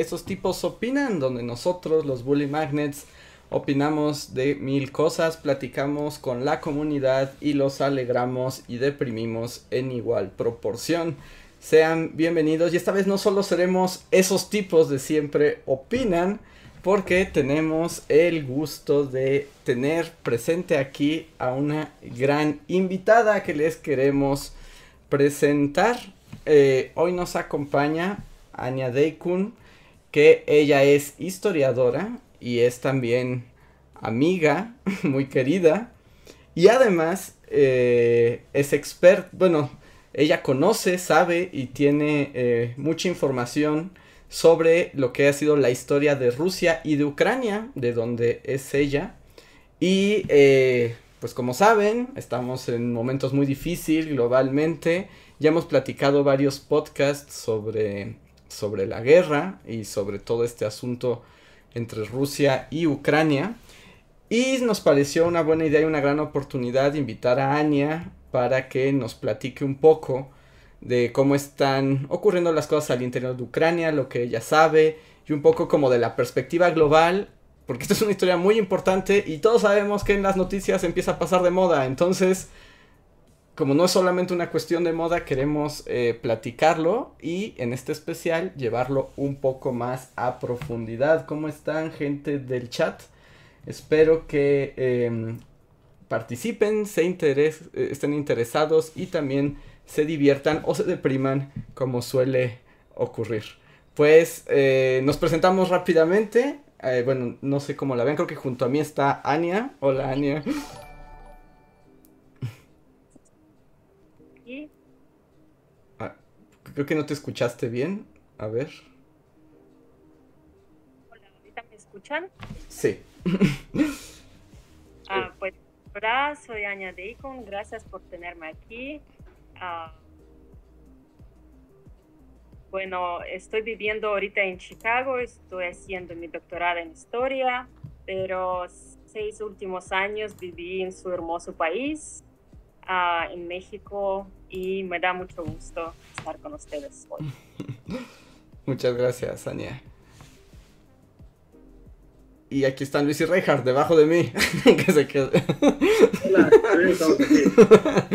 Esos tipos opinan, donde nosotros, los Bully Magnets, opinamos de mil cosas, platicamos con la comunidad y los alegramos y deprimimos en igual proporción. Sean bienvenidos y esta vez no solo seremos esos tipos de siempre opinan, porque tenemos el gusto de tener presente aquí a una gran invitada que les queremos presentar. Eh, hoy nos acompaña Anya Deikun, que ella es historiadora y es también amiga, muy querida, y además eh, es experta, bueno, ella conoce, sabe y tiene eh, mucha información sobre lo que ha sido la historia de Rusia y de Ucrania, de donde es ella. Y eh, pues como saben, estamos en momentos muy difíciles globalmente. Ya hemos platicado varios podcasts sobre, sobre la guerra y sobre todo este asunto entre Rusia y Ucrania. Y nos pareció una buena idea y una gran oportunidad invitar a Anya para que nos platique un poco de cómo están ocurriendo las cosas al interior de Ucrania, lo que ella sabe, y un poco como de la perspectiva global, porque esta es una historia muy importante y todos sabemos que en las noticias empieza a pasar de moda, entonces, como no es solamente una cuestión de moda, queremos eh, platicarlo y en este especial llevarlo un poco más a profundidad. ¿Cómo están gente del chat? Espero que em, participen, se eh, estén interesados y también se diviertan o se depriman como suele ocurrir. Pues eh, nos presentamos rápidamente. Bueno, no sé cómo la ven, creo que junto a mí está Ania. Hola Ania. Creo que no te escuchaste bien. A ver. Hola, ¿ahorita me escuchan? Sí. ah, pues hola, soy Ania Deacon, gracias por tenerme aquí. Ah, bueno, estoy viviendo ahorita en Chicago, estoy haciendo mi doctorado en historia, pero seis últimos años viví en su hermoso país, ah, en México, y me da mucho gusto estar con ustedes hoy. Muchas gracias, Ania. Y aquí están Luis y Reinhardt debajo de mí. que se quede. Hola,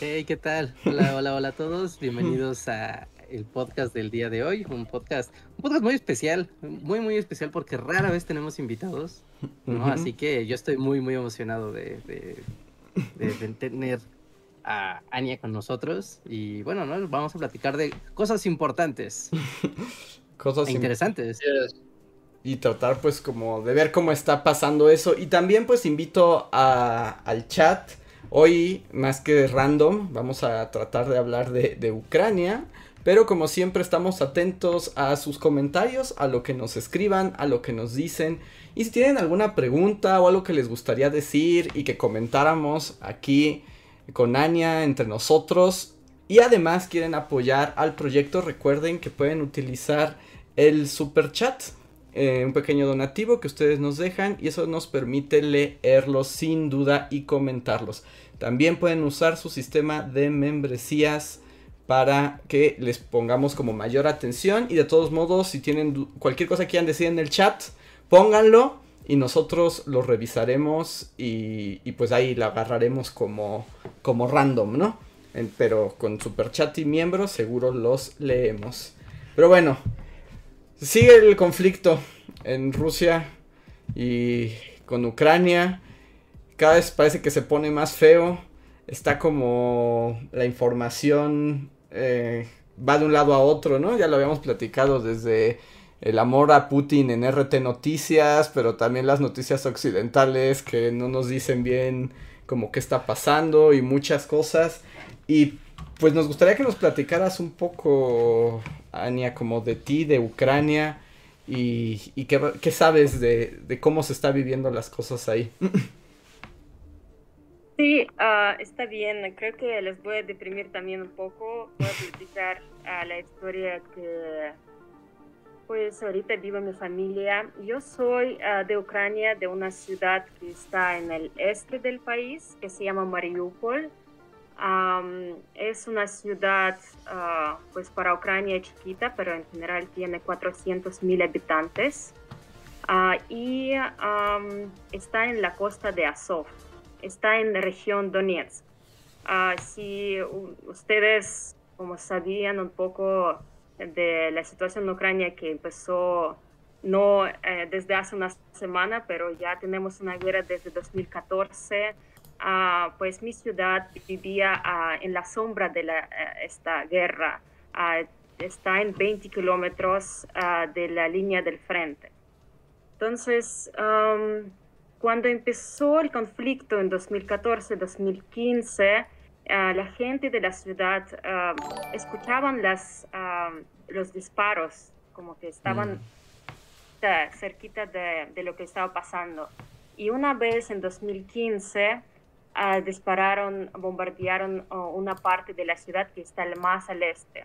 Hey, ¿qué tal? Hola, hola, hola a todos. Bienvenidos a el podcast del día de hoy. Un podcast, un podcast muy especial, muy, muy especial porque rara vez tenemos invitados. ¿no? Así que yo estoy muy, muy emocionado de, de, tener a Ania con nosotros. Y bueno, ¿no? vamos a platicar de cosas importantes. cosas e interesantes y tratar pues como de ver cómo está pasando eso. Y también pues invito a, al chat. Hoy más que random vamos a tratar de hablar de, de Ucrania. Pero como siempre estamos atentos a sus comentarios, a lo que nos escriban, a lo que nos dicen. Y si tienen alguna pregunta o algo que les gustaría decir y que comentáramos aquí con Ania entre nosotros. Y además quieren apoyar al proyecto, recuerden que pueden utilizar el super chat eh, un pequeño donativo que ustedes nos dejan y eso nos permite leerlos sin duda y comentarlos. También pueden usar su sistema de membresías para que les pongamos como mayor atención y de todos modos si tienen cualquier cosa que quieran decir en el chat, pónganlo y nosotros lo revisaremos y, pues ahí la agarraremos como, como random, ¿no? pero con super chat y miembros seguro los leemos. Pero bueno, Sigue el conflicto en Rusia y con Ucrania. Cada vez parece que se pone más feo. Está como la información eh, va de un lado a otro, ¿no? Ya lo habíamos platicado desde el amor a Putin en RT Noticias, pero también las noticias occidentales que no nos dicen bien como qué está pasando y muchas cosas. Y pues nos gustaría que nos platicaras un poco, Ania, como de ti, de Ucrania ¿Y, qué, sabes de, de, cómo se está viviendo las cosas ahí? Sí, uh, está bien. Creo que les voy a deprimir también un poco. Voy a platicar uh, la historia que, pues, ahorita vive mi familia. Yo soy uh, de Ucrania, de una ciudad que está en el este del país, que se llama Mariupol. Um, es una ciudad, pues, para Ucrania chiquita, pero en general tiene 400 mil habitantes. y um, está en la costa de Azov está en la región Donetsk. Uh, si ustedes, como sabían un poco de la situación en Ucrania que empezó no eh, desde hace una semana, pero ya tenemos una guerra desde 2014, uh, ah, pues mi ciudad vivía uh, en la sombra de la, eh, esta guerra. está en 20 kilómetros de la línea del frente. Entonces, um, cuando empezó el conflicto en 2014-2015, ah, la gente de la ciudad uh, escuchaban las, ah, los disparos, como que estaban mm. cerquita de, de, lo que estaba pasando. Y una vez en 2015 dispararon, bombardearon una parte de la ciudad que está más al este.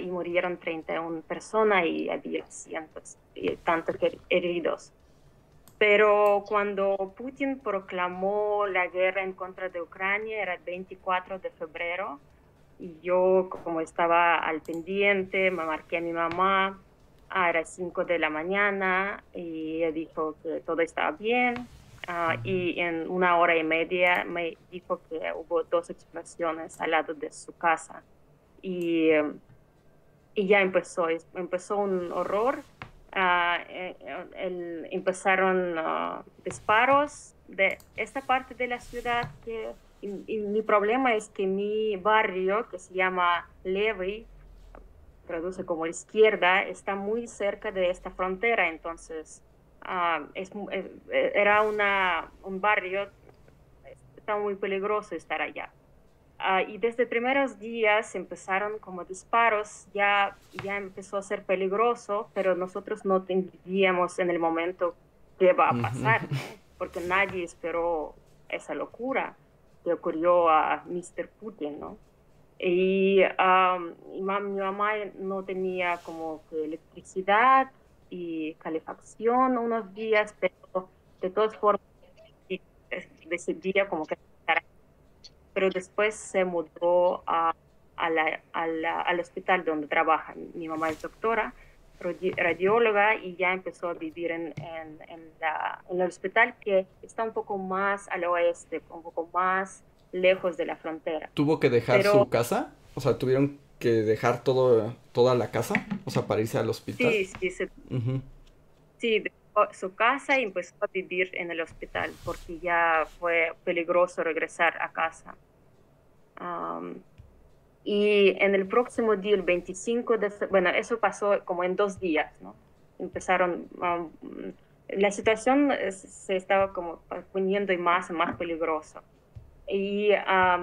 y murieron 31 personas y había cientos y tantos heridos. Pero cuando Putin proclamó la guerra en contra de Ucrania, era el 24 de febrero, y yo como estaba al pendiente, me marqué a mi mamá, ah, era 5 de la mañana, y ella dijo que todo estaba bien, ah, y en una hora y media me dijo que hubo dos explosiones al lado de su casa. Y, y ya empezó, empezó un horror Eh, el, empezaron uh, disparos de esta parte de la ciudad que y, mi problema es que mi barrio que se llama Levy traduce como izquierda está muy cerca de esta frontera. Entonces uh, es, eh, era una, un barrio está muy peligroso estar allá Ah, y desde primeros días empezaron como disparos, ya, ya empezó a ser peligroso, pero nosotros no entendíamos en el momento qué va a pasar, porque nadie esperó esa locura que ocurrió a Mr. Putin, ¿no? Y, mi mamá no tenía como que electricidad y calefacción unos días, pero de todas formas decidía como que pero después se mudó a, a la, al hospital donde trabaja. Mi mamá es doctora, radióloga, y ya empezó a vivir en, en, en, el hospital que está un poco más al oeste, un poco más lejos de la frontera. ¿Tuvo que dejar su casa? O sea, ¿tuvieron que dejar todo, toda la casa? O sea, para irse al hospital. Sí, sí, sí dejó su casa y empezó a vivir en el hospital porque ya fue peligroso regresar a casa y en el próximo día, el 25 de bueno, eso pasó como en dos días, ¿no? Empezaron, la situación se estaba como poniendo más y más peligrosa. Y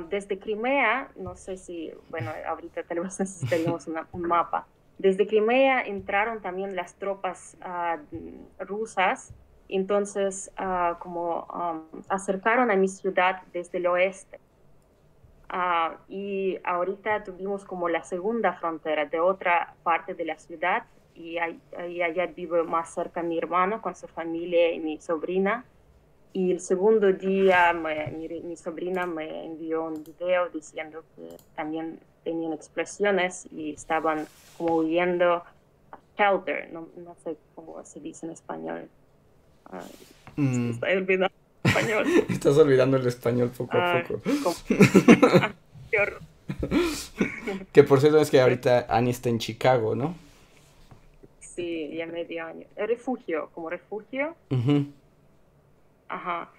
desde Crimea, no sé si, bueno, ahorita tal vez necesitaríamos un mapa. Desde Crimea entraron también las tropas uh, rusas, entonces uh, como acercaron a mi ciudad desde el oeste. Ah, y ahorita tuvimos como la segunda frontera de otra parte de la ciudad y allá vive más cerca mi hermano con su familia y mi sobrina. Y el segundo día mi, sobrina me envió un video diciendo que también tenían explosiones y estaban como huyendo a shelter, no, no sé cómo se dice en español. Mm. Estoy olvidando español. Estás olvidando el español poco a poco. que por cierto es que ahorita Annie está en Chicago, ¿no? Sí, ya medio año. El refugio, como refugio. Ajá.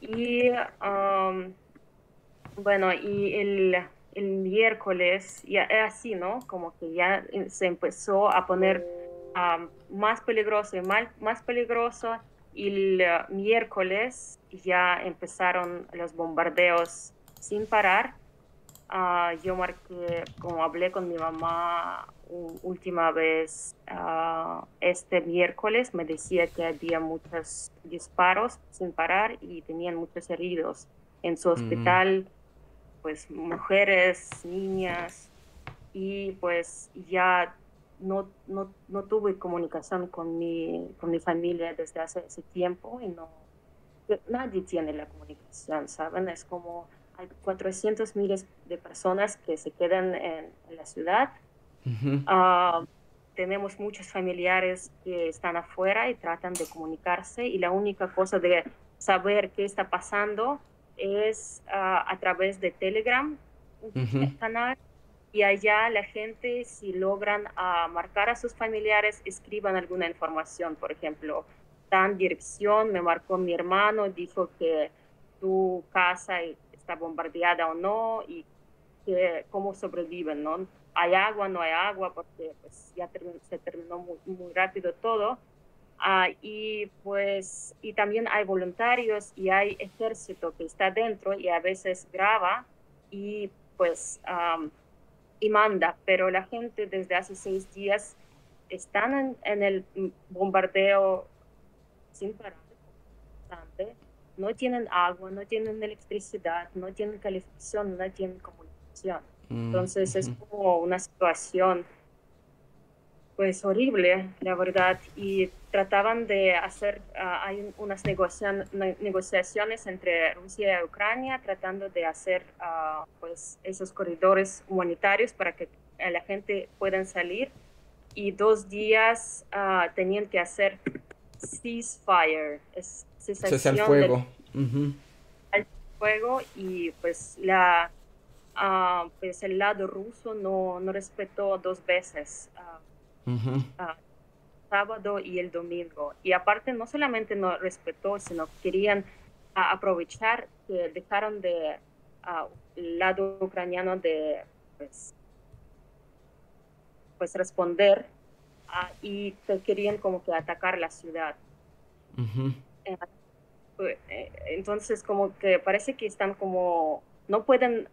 Y um, bueno, y el, el miércoles, ya es así, ¿no? Como que ya se empezó a poner um, más peligroso y más, más peligroso. Y el miércoles ya empezaron los bombardeos sin parar. Uh, yo marqué, como hablé con mi mamá última vez ah, este miércoles me decía que había muchos disparos sin parar y tenían muchos heridos en su hospital, pues mujeres, niñas, y pues ya no, no, no, tuve comunicación con mi, con mi familia desde hace ese tiempo y no, nadie tiene la comunicación, ¿saben? Es como hay 400 miles de personas que se quedan en, la ciudad. Ah, tenemos muchos familiares que están afuera y tratan de comunicarse y la única cosa de saber qué está pasando es ah, a través de Telegram, un canal, y allá la gente si logran uh, marcar a sus familiares, escriban alguna información, por ejemplo, dan dirección, me marcó mi hermano, dijo que tu casa está bombardeada o no y que, cómo sobreviven, ¿no? Hay agua, no hay agua, porque pues, ya se terminó muy, muy rápido todo. Ah, y pues y también hay voluntarios y hay ejército que está dentro y a veces graba y pues y manda, pero la gente desde hace seis días están en, el bombardeo sin parar, no tienen agua, no tienen electricidad, no tienen calefacción, no tienen comunicación. Mm, Entonces es como una situación pues horrible, la verdad, y trataban de hacer, ah, hay unas negociaciones entre Rusia y Ucrania tratando de hacer uh, pues esos corredores humanitarios para que la gente pueda salir. Y dos días uh, tenían que hacer ceasefire, es cesación fuego. fuego y pues la pues el lado ruso no, no respetó dos veces sábado y el domingo. Y aparte no solamente no respetó, sino querían aprovechar que dejaron de el lado ucraniano de pues, pues responder y querían como que atacar la ciudad. Eh, eh, entonces como que parece que están como no pueden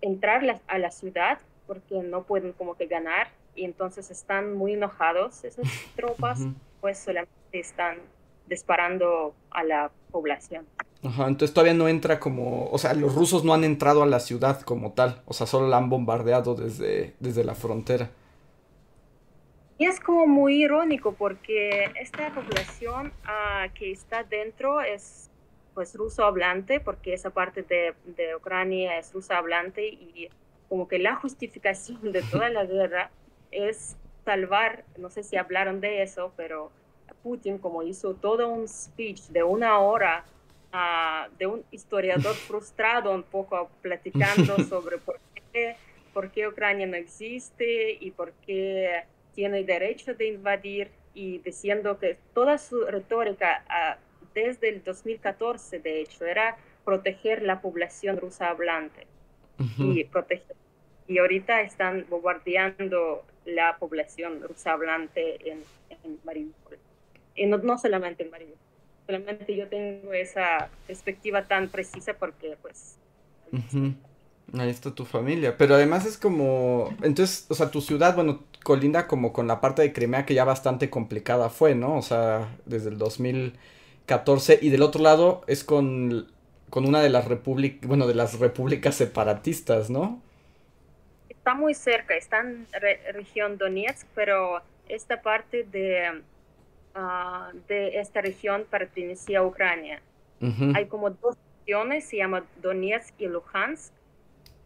entrar a la ciudad porque no pueden como que ganar y entonces están muy enojados esas tropas, pues solamente están disparando a la población. Ajá, entonces todavía no entra como, o sea, los rusos no han entrado a la ciudad como tal, o sea, solo la han bombardeado desde, desde la frontera. Y es como muy irónico porque esta población uh, que está dentro es pues ruso hablante, porque esa parte de, de Ucrania es ruso hablante y como que la justificación de toda la guerra es salvar, no sé si hablaron de eso, pero Putin como hizo todo un speech de una hora uh, de un historiador frustrado un poco platicando sobre por qué, por qué Ucrania no existe y por qué tiene derecho de invadir y diciendo que toda su retórica uh, desde el 2014, de hecho, era proteger la población rusa hablante y proteger. Y ahorita están bombardeando la población rusa hablante en, en Mariupol. Y no, no solamente en Mariupol, solamente yo tengo esa perspectiva tan precisa porque pues... Ahí está tu familia, pero además es como, entonces, o sea, tu ciudad, bueno, colinda como con la parte de Crimea que ya bastante complicada fue, ¿no? O sea, desde el 2014 y del otro lado es con, con una de las repúblicas, bueno, de las repúblicas separatistas, ¿no? Está muy cerca, está en región Donetsk, pero esta parte de, ah, de esta región pertenecía a Ucrania. Hay como dos regiones, se llama Donetsk y Luhansk,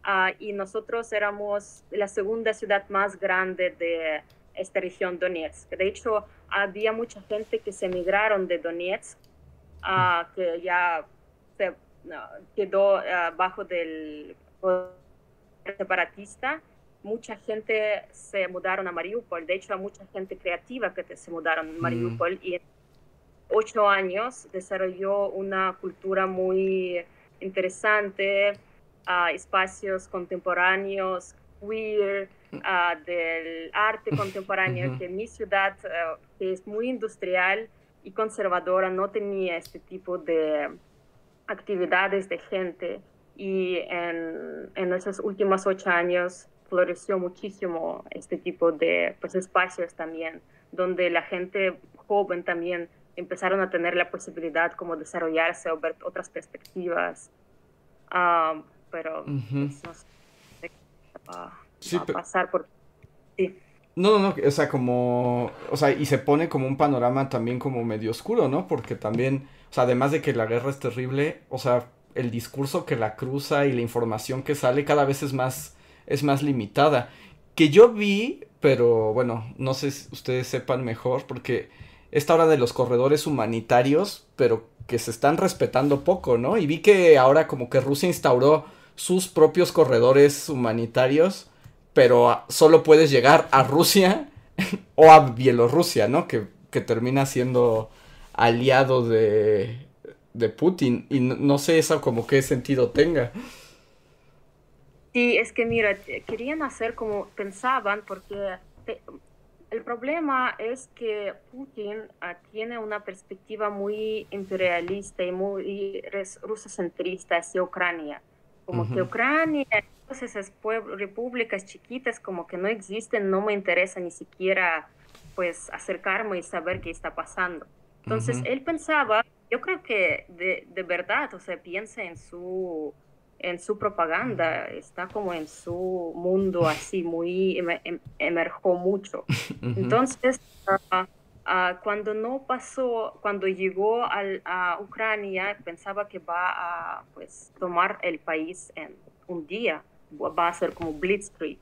ah, y nosotros éramos la segunda ciudad más grande de esta región Donetsk. De hecho, había mucha gente que se emigraron de Donetsk, uh, que ya se quedó bajo del separatista mucha gente se mudaron a Mariupol. De hecho, mucha gente creativa que se mudaron a mm. Mariupol y en ocho años desarrolló una cultura muy interesante, espacios contemporáneos, queer, mm. del arte contemporáneo, que mi ciudad, eh, que es muy industrial y conservadora, no tenía este tipo de actividades de gente. Y en, en esos últimos ocho años floreció muchísimo este tipo de pues, espacios también, donde la gente joven también empezaron a tener la posibilidad como desarrollarse o ver otras perspectivas. Ah, pero pues, no sé, va, a pasar por... Sí. No, no, no, o sea, como, o sea, y se pone como un panorama también como medio oscuro, ¿no? Porque también, o sea, además de que la guerra es terrible, o sea, el discurso que la cruza y la información que sale cada vez es más, es más limitada. Que yo vi, pero bueno, no sé si ustedes sepan mejor, porque esta hora de los corredores humanitarios, pero que se están respetando poco, ¿no? Y vi que ahora como que Rusia instauró sus propios corredores humanitarios, pero solo puedes llegar a Rusia o a Bielorrusia, ¿no? Que, que termina siendo aliado de, de Putin y no, sé eso como qué sentido tenga. Sí, es que mira, querían hacer como pensaban porque el problema es que Putin ah, tiene una perspectiva muy imperialista y muy rusocentrista hacia Ucrania. Como que Ucrania, todas esas repúblicas chiquitas como que no existen, no me interesa ni siquiera pues acercarme y saber qué está pasando. Entonces él pensaba yo creo que de, de, verdad, o sea, piensa en su, en su propaganda, está como en su mundo así, muy, em, emerjó mucho. Entonces, ah, ah, cuando no pasó, cuando llegó al, a Ucrania, pensaba que va a pues, tomar el país en un día, va a ser como Blitzkrieg,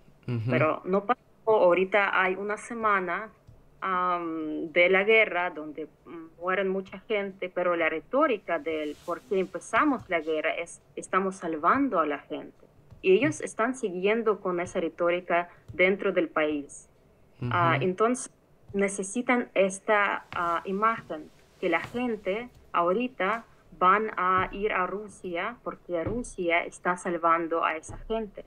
pero no pasó, ahorita hay una semana de la guerra, donde mueren mucha gente, pero la retórica del por qué empezamos la guerra es estamos salvando a la gente. Y ellos están siguiendo con esa retórica dentro del país. Ah, entonces necesitan esta ah, imagen que la gente ahorita van a ir a Rusia porque Rusia está salvando a esa gente.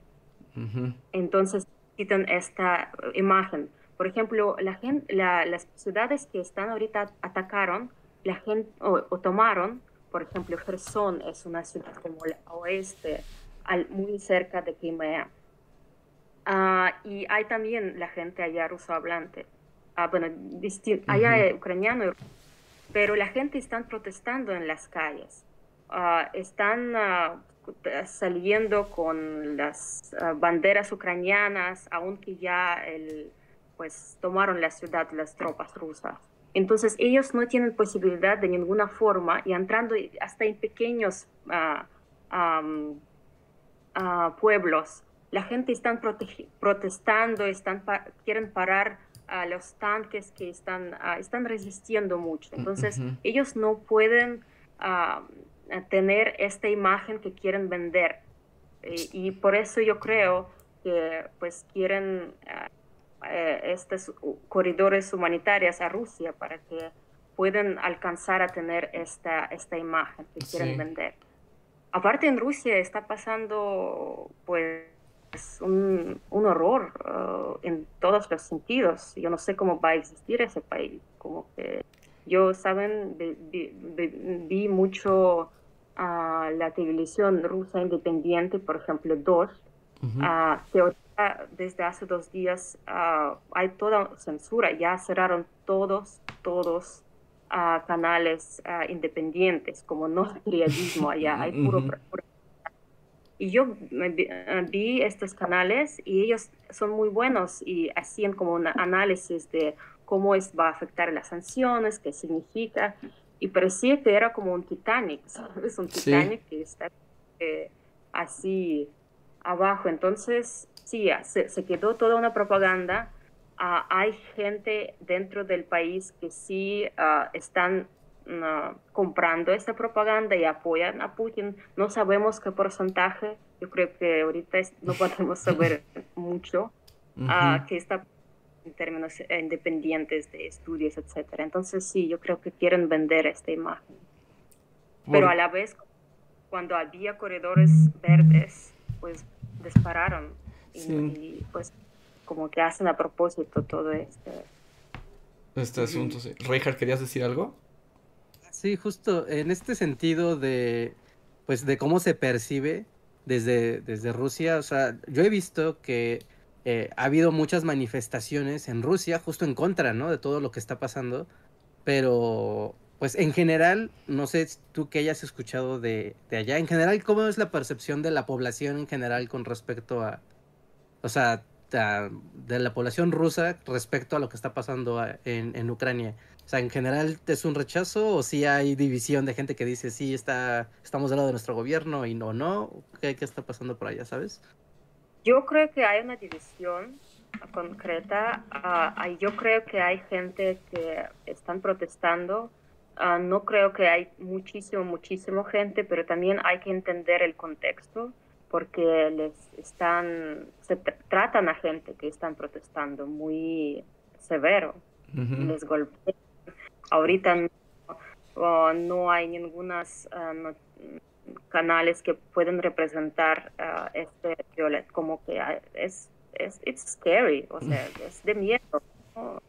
Entonces necesitan esta imagen por ejemplo, la gente, las ciudades que están ahorita atacaron la gente, o, tomaron, por ejemplo, Gerson es una ciudad como el oeste, al, muy cerca de Crimea. Ah, y hay también la gente allá ruso hablante, ah, bueno, allá ucraniano, pero la gente está protestando en las calles, uh, están saliendo con las banderas ucranianas, aunque ya el pues tomaron la ciudad las tropas rusas. Entonces ellos no tienen posibilidad de ninguna forma y entrando hasta en pequeños ah, ah, pueblos, la gente está protestando, están quieren parar a los tanques que están, ah, están resistiendo mucho. Entonces ellos no pueden tener esta imagen que quieren vender. Y, y, por eso yo creo que pues quieren eh, estos corredores humanitarios a Rusia para que puedan alcanzar a tener esta, esta imagen que quieren vender. Aparte en Rusia está pasando pues un, un horror uh, en todos los sentidos. Yo no sé cómo va a existir ese país. Como que yo, saben, vi, mucho a la televisión rusa independiente, por ejemplo, dos, uh, desde hace dos días ah, hay toda censura, ya cerraron todos, todos uh, canales ah, independientes, como no periodismo allá, hay puro, Y yo vi, estos canales y ellos son muy buenos y hacían como un análisis de cómo es, va a afectar las sanciones, qué significa. Y parecía que era como un Titanic, es Un Titanic que está eh, así abajo. Entonces, sí, se, quedó toda una propaganda. Ah, hay gente dentro del país que sí ah, están ah, comprando esta propaganda y apoyan a Putin. No sabemos qué porcentaje, yo creo que ahorita no podemos saber mucho que está en términos independientes de estudios, etcétera. Entonces sí, yo creo que quieren vender esta imagen. Pero a la vez, cuando había corredores verdes, pues dispararon y, pues como que hacen a propósito todo este... Este asunto, sí. Reinhardt, ¿querías decir algo? Sí, justo en este sentido de, pues, de cómo se percibe desde, desde Rusia, o sea, yo he visto que eh, ha habido muchas manifestaciones en Rusia justo en contra, ¿no? De todo lo que está pasando, pero pues en general, no sé tú qué hayas escuchado de, de allá, en general, ¿cómo es la percepción de la población en general con respecto a, o sea, de la población rusa respecto a lo que está pasando en, en, Ucrania? O sea, en general, ¿es un rechazo o si hay división de gente que dice, sí, está, estamos del lado de nuestro gobierno y no, no? ¿Qué, qué está pasando por allá, sabes? Yo creo que hay una división concreta. Uh, yo creo que hay gente que están protestando. Uh, no creo que hay muchísimo, muchísimo gente, pero también hay que entender el contexto porque les están, se tratan a gente que están protestando muy severo. Les golpean. Ahorita no, no hay ninguna no, canales que pueden representar uh, este violet como que uh, es es it's scary o sea es de miedo uh,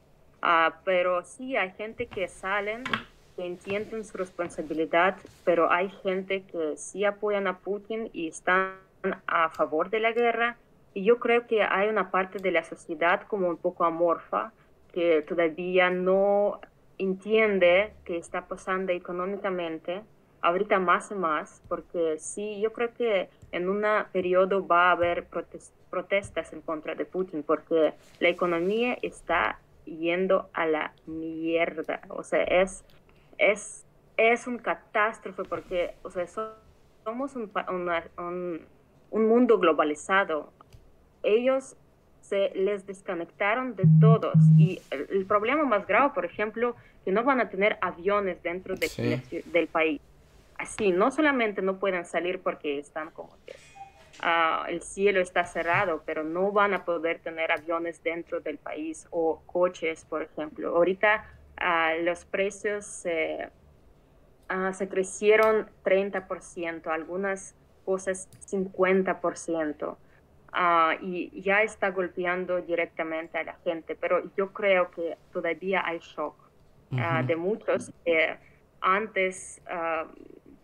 pero sí hay gente que salen que entienden su responsabilidad pero hay gente que sí apoyan a Putin y están a favor de la guerra y yo creo que hay una parte de la sociedad como un poco amorfa que todavía no entiende qué está pasando económicamente ahorita más y más, porque sí, yo creo que en un periodo va a haber protestas en contra de Putin, porque la economía está yendo a la mierda, o sea, es, es, es un catástrofe, porque, o sea, somos un, un, mundo globalizado. Ellos se les desconectaron de todos. Y el, problema más grave, por ejemplo, que no van a tener aviones dentro de, del país así, no solamente no pueden salir porque están como que ah, el cielo está cerrado, pero no van a poder tener aviones dentro del país o coches, por ejemplo. Ahorita ah, los precios ah, se crecieron 30%, algunas cosas 50%. y ya está golpeando directamente a la gente, pero yo creo que todavía hay shock de muchos. que antes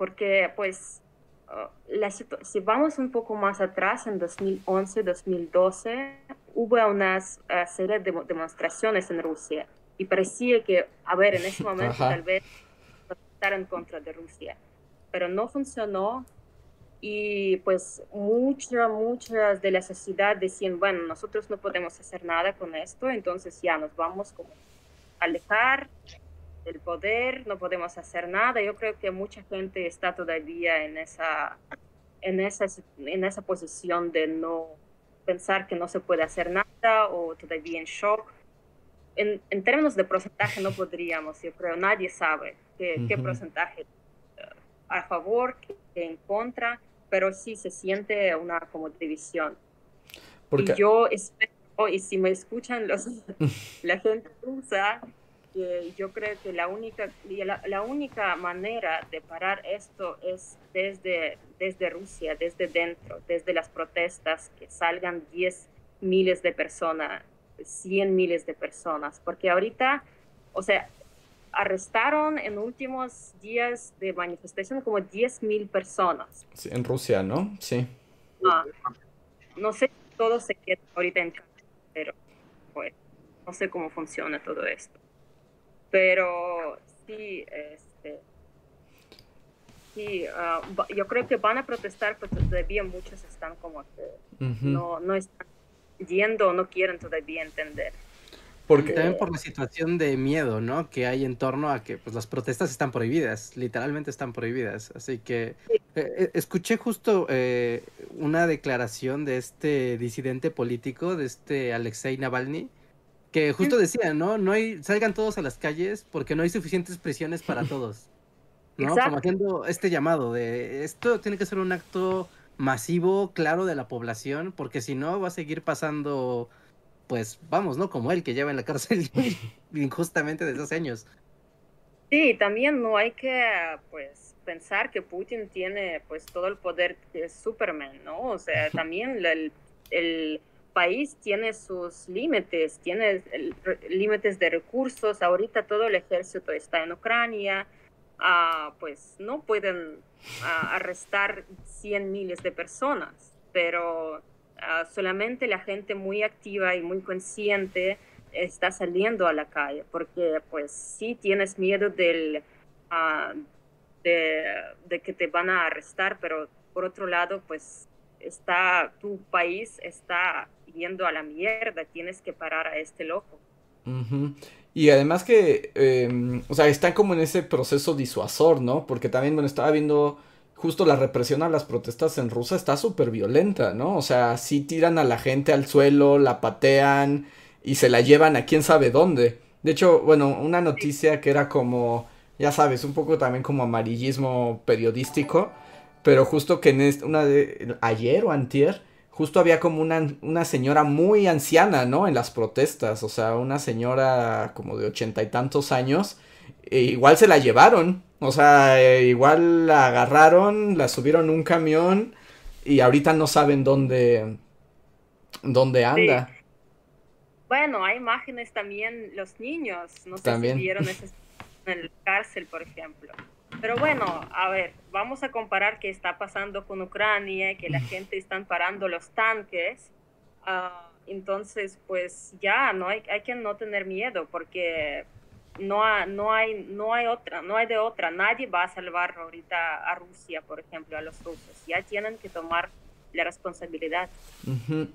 porque pues uh, la, si vamos un poco más atrás, en 2011, 2012, hubo una uh, serie de demostraciones en Rusia y parecía que, a ver, en ese momento tal vez estar en contra de Rusia, pero no funcionó y pues muchas, muchas de la sociedad decían, bueno, nosotros no podemos hacer nada con esto, entonces ya nos vamos como a alejar el poder, no podemos hacer nada. Yo creo que mucha gente está todavía en esa, en esa, en esa posición de no pensar que no se puede hacer nada o todavía en shock. En, en términos de porcentaje no podríamos, yo creo, nadie sabe qué, qué porcentaje eh, a favor, qué, en contra, pero sí se siente una como división. Porque... Y yo espero, y si me escuchan los, la gente rusa, yo creo que la única, la, la, única manera de parar esto es desde, desde Rusia, desde dentro, desde las protestas, que salgan 10 miles de personas, 100 miles de personas, porque ahorita, o sea, arrestaron en últimos días de manifestación como 10 mil personas. en Rusia, ¿no? Sí. Ah, no sé si todo se queda ahorita en casa, pero pues, no sé cómo funciona todo esto. Pero sí, este, sí, ah, yo creo que van a protestar, pero todavía muchos están como que no, no están yendo, no quieren todavía entender. Porque también por la situación de miedo, ¿no? Que hay en torno a que pues, las protestas están prohibidas, literalmente están prohibidas. Así que eh, eh, escuché justo eh, una declaración de este disidente político, de este Alexei Navalny, que justo decía, ¿no? No hay, salgan todos a las calles porque no hay suficientes prisiones para todos. ¿No? Como haciendo este llamado de esto tiene que ser un acto masivo, claro, de la población, porque si no va a seguir pasando, pues vamos, ¿no? Como él que lleva en la cárcel injustamente desde hace años. Sí, también no hay que, pues, pensar que Putin tiene, pues, todo el poder de Superman, ¿no? O sea, también el, el país tiene sus límites, tiene límites de recursos. Ahorita todo el ejército está en Ucrania, ah, pues no pueden ah, arrestar cien miles de personas, pero ah, solamente la gente muy activa y muy consciente está saliendo a la calle, porque pues sí tienes miedo del, ah, de, que te van a arrestar, pero por otro lado, pues está, tu país está yendo a la mierda, tienes que parar a este loco. Y además que, eh, o sea, como en ese proceso disuasor, ¿no? Porque también, bueno, estaba viendo justo la represión a las protestas en Rusia está súper violenta, ¿no? O sea, sí tiran a la gente al suelo, la patean y se la llevan a quién sabe dónde. De hecho, bueno, una noticia que era como, ya sabes, un poco también como amarillismo periodístico, pero justo que en este, una de, ayer o antier, justo había como una, una señora muy anciana, ¿no? En las protestas, o sea, una señora como de ochenta y tantos años, e igual se la llevaron, o sea, e igual la agarraron, la subieron a un camión y ahorita no saben dónde, dónde anda. Sí. Bueno, hay imágenes también, los niños, no sé si vieron en la cárcel, por ejemplo. Pero bueno, a ver, vamos a comparar qué está pasando con Ucrania, que la gente están parando los tanques. Uh, entonces, pues ya, no hay, hay que no tener miedo porque no, no, hay, no hay otra, no hay de otra. Nadie va a salvar ahorita a Rusia, por ejemplo, a los rusos. Ya tienen que tomar la responsabilidad. Uh -huh.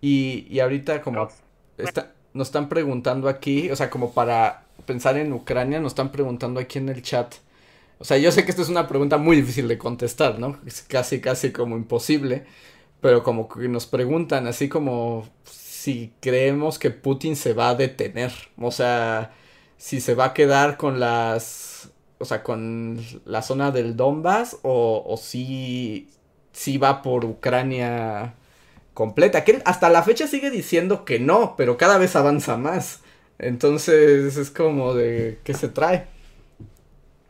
y, y, ahorita como está, nos están preguntando aquí, o sea, como para pensar en Ucrania, nos están preguntando aquí en el chat o sea, yo sé que esta es una pregunta muy difícil de contestar, ¿no? Es casi, casi como imposible. Pero como que nos preguntan así como si creemos que Putin se va a detener. O sea, si se va a quedar con las... O sea, con la zona del Donbass o, o si, si va por Ucrania completa. Que hasta la fecha sigue diciendo que no, pero cada vez avanza más. Entonces es como de... ¿Qué se trae?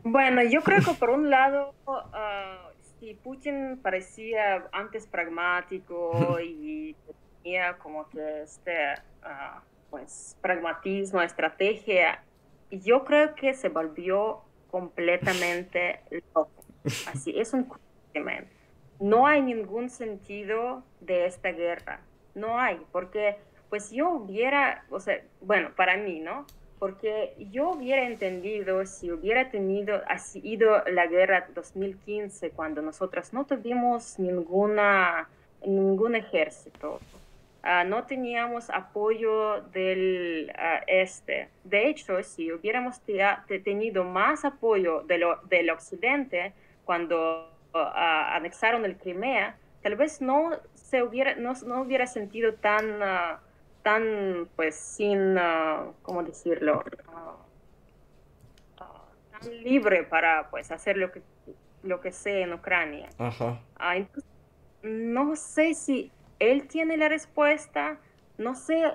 Bueno, yo creo que por un lado, uh, si Putin parecía antes pragmático y tenía como que este uh, pues pragmatismo, estrategia, yo creo que se volvió completamente loco. Así es un. No hay ningún sentido de esta guerra. No hay, porque pues yo hubiera, o sea, bueno, para mí, ¿no? porque yo hubiera entendido si hubiera tenido así ido la guerra 2015 cuando nosotras no tuvimos ninguna ningún ejército uh, no teníamos apoyo del uh, este de hecho si hubiéramos tenido más apoyo de lo, del occidente cuando uh, anexaron el Crimea tal vez no se hubiera no, no hubiera sentido tan tan, pues, sin, ¿cómo decirlo? Tan libre para, pues, hacer lo que, lo que sé en Ucrania. Ajá. entonces, no sé si él tiene la respuesta, no sé,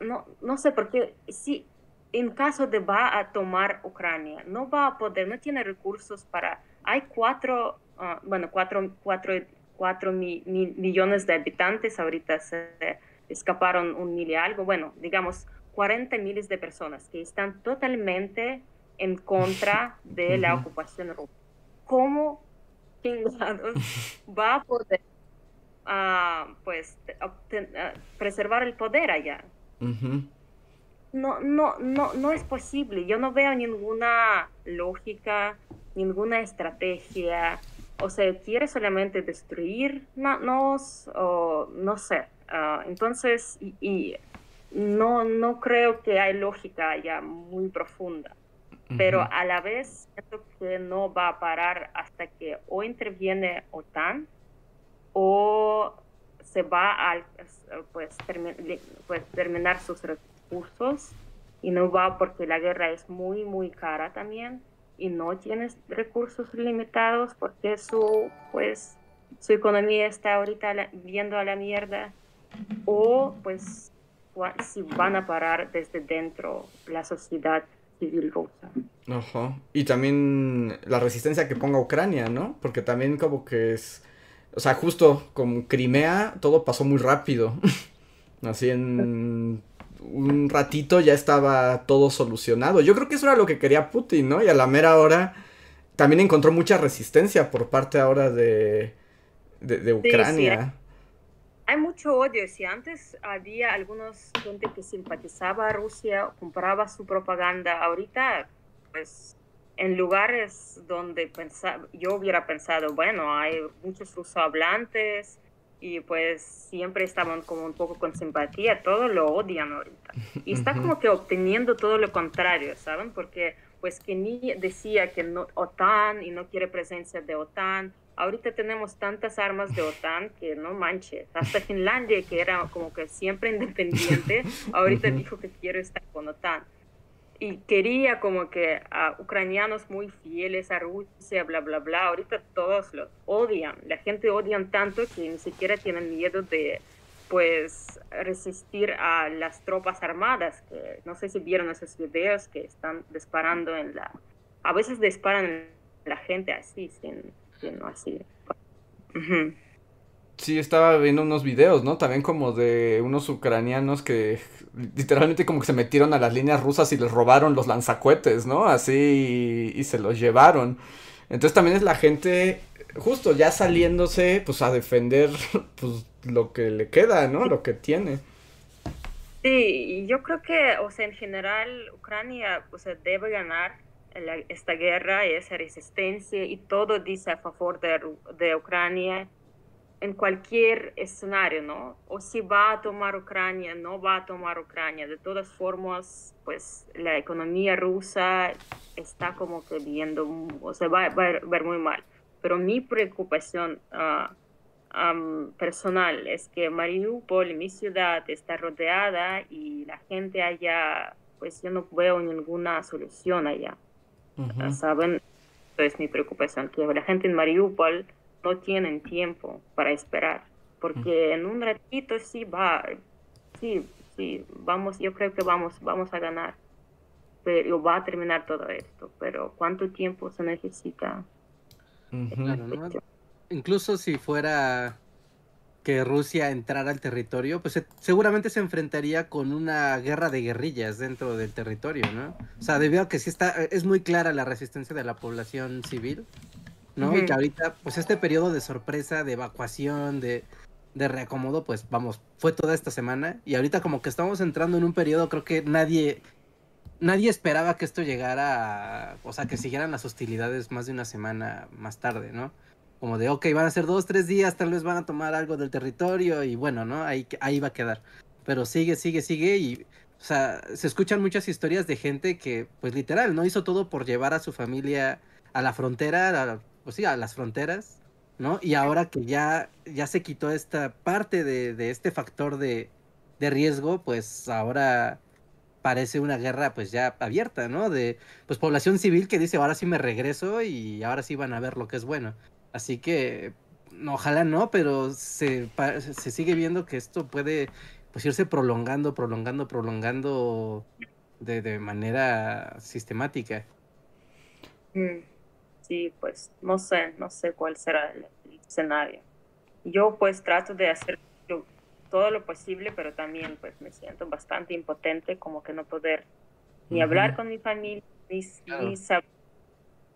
no, no sé, porque si en caso de va a tomar Ucrania, no va a poder, no tiene recursos para, hay cuatro, uh, bueno, cuatro, cuatro, cuatro mi, mi, millones de habitantes ahorita se escaparon un mil y algo, bueno, digamos 40 miles de personas que están totalmente en contra de la ocupación rusa. ¿Cómo va a poder uh, pues, preservar el poder allá? No, no, no, no es posible. Yo no veo ninguna lógica, ninguna estrategia. O sea, quiere solamente destruirnos o no sé. Uh, entonces, y, y, no, no creo que hay lógica ya muy profunda, uh -huh. pero a la vez siento que no va a parar hasta que o interviene OTAN o se va a pues, termi pues, terminar sus recursos y no va porque la guerra es muy, muy cara también y no tienes recursos limitados porque su, pues, su economía está ahorita viendo a la mierda o pues si van a parar desde dentro la sociedad civil rusa. Ajá. Y también la resistencia que ponga Ucrania, ¿no? Porque también como que es, o sea, justo como Crimea, todo pasó muy rápido. Así en un ratito ya estaba todo solucionado. Yo creo que eso era lo que quería Putin, ¿no? Y a la mera hora también encontró mucha resistencia por parte ahora de, de, de Ucrania. Sí, sí. hay mucho odio. Si antes había algunos gente que simpatizaba a Rusia, compraba su propaganda, ahorita, pues, en lugares donde pensaba, yo hubiera pensado, bueno, hay muchos rusohablantes y pues siempre estaban como un poco con simpatía, todo lo odian ahorita. Y está como que obteniendo todo lo contrario, ¿saben? Porque pues que ni decía que no OTAN y no quiere presencia de OTAN, ahorita tenemos tantas armas de OTAN que no manches. Hasta Finlandia, que era como que siempre independiente, ahorita dijo que quiere estar con OTAN. Y quería como que a ucranianos muy fieles a Rusia, bla, bla, bla. Ahorita todos los odian. La gente odian tanto que ni siquiera tienen miedo de, pues, resistir a las tropas armadas. Que no sé si vieron esos videos que están disparando en la... A veces disparan la gente así, sin no así. Sí, estaba viendo unos videos, ¿no? También como de unos ucranianos que literalmente como que se metieron a las líneas rusas y les robaron los lanzacuetes, ¿no? Así y, se los llevaron. Entonces también es la gente justo ya saliéndose pues a defender pues lo que le queda, ¿no? Lo que tiene. Sí, yo creo que, o sea, en general Ucrania, o sea, debe ganar esta guerra y esa resistencia y todo dice a favor de, de, Ucrania en cualquier escenario, ¿no? O si va a tomar Ucrania, no va a tomar Ucrania. De todas formas, pues la economía rusa está como que viendo, o sea, va, a ver muy mal. Pero mi preocupación uh, personal es que Mariupol, mi ciudad, está rodeada y la gente allá, pues yo no veo ninguna solución allá. ¿Saben? Es mi preocupación, que la gente en Mariupol no tienen tiempo para esperar, porque en un ratito sí va, sí, sí, vamos, yo creo que vamos, vamos a ganar, pero va a terminar todo esto, pero ¿cuánto tiempo se necesita? Incluso si fuera que Rusia entrara al territorio, pues seguramente se enfrentaría con una guerra de guerrillas dentro del territorio, ¿no? O sea, debido a que sí está, es muy clara la resistencia de la población civil, ¿no? Y que ahorita, pues este periodo de sorpresa, de evacuación, de, de reacomodo, pues vamos, fue toda esta semana y ahorita como que estamos entrando en un periodo, creo que nadie, nadie esperaba que esto llegara, o sea, que siguieran las hostilidades más de una semana más tarde, ¿no? como de, ok, van a ser dos, tres días, tal vez van a tomar algo del territorio y bueno, ¿no? Ahí, ahí va a quedar. Pero sigue, sigue, sigue y, o sea, se escuchan muchas historias de gente que, pues literal, ¿no? Hizo todo por llevar a su familia a la frontera, a, pues sí, a las fronteras, ¿no? Y ahora que ya, ya se quitó esta parte de, de este factor de, de riesgo, pues ahora parece una guerra pues ya abierta, ¿no? De pues población civil que dice ahora sí me regreso y ahora sí van a ver lo que es bueno. Así que ojalá no, pero se, se sigue viendo que esto puede pues irse prolongando, prolongando, prolongando de, de manera sistemática. Mm, sí, pues no sé, no sé cuál será el, escenario. Yo pues trato de hacer todo lo posible, pero también pues me siento bastante impotente, como que no poder ni hablar con mi familia, ni, ni saber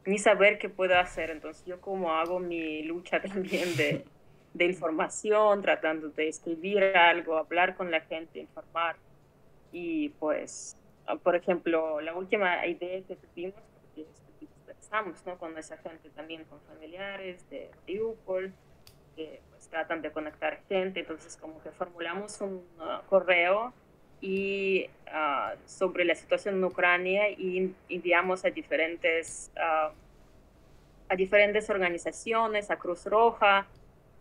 ni saber qué puedo hacer. Entonces yo como hago mi lucha también de, de información, tratando de escribir algo, hablar con la gente, informar. Y pues, ah, por ejemplo, la última idea que tuvimos, porque ¿no? con esa gente también, con familiares de Mariupol, que pues tratan de conectar gente, entonces como que formulamos un ah, correo y ah, sobre la situación en Ucrania y enviamos a diferentes, ah, a diferentes organizaciones, a Cruz Roja,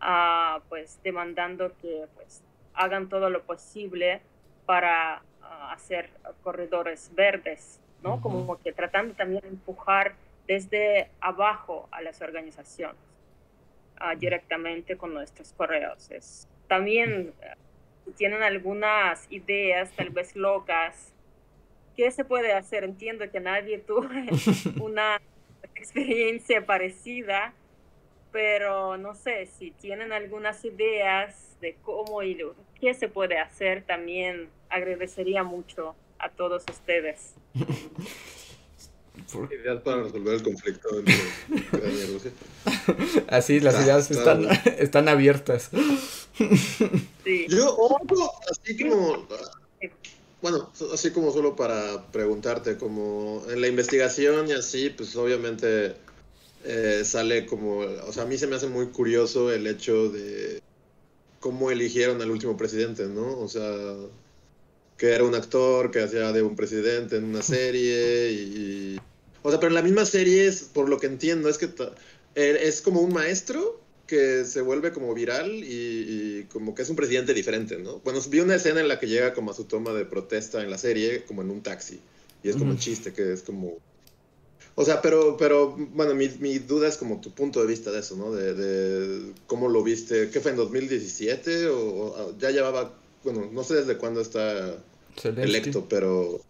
uh, pues demandando que pues, hagan todo lo posible para hacer corredores verdes, ¿no? Como que tratando también de empujar desde abajo a las organizaciones directamente con nuestros correos. Es, también tienen algunas ideas tal vez locas, ¿qué se puede hacer? Entiendo que nadie tuvo una experiencia parecida, pero no sé, si tienen algunas ideas de cómo y qué se puede hacer, también agradecería mucho a todos ustedes. Ideal para resolver el conflicto entre Así, las ideas están, están abiertas. Sí. Yo, así como, bueno, así como solo para preguntarte, como en la investigación y así, pues obviamente eh, sale como, o sea, a mí se me hace muy curioso el hecho de cómo eligieron al último presidente, ¿no? O sea, que era un actor que hacía de un presidente en una serie y... O sea, pero en la misma serie, es, por lo que entiendo, es que e, es como un maestro que se vuelve como viral y, como que es un presidente diferente, ¿no? Bueno, vi una escena en la que llega como a su toma de protesta en la serie, como en un taxi. Y es como un chiste, que es como... O sea, pero, pero bueno, mi, mi, duda es como tu punto de vista de eso, ¿no? De, de cómo lo viste. ¿Qué fue en 2017? ¿O, ya llevaba, bueno, no sé desde cuándo está electo, pero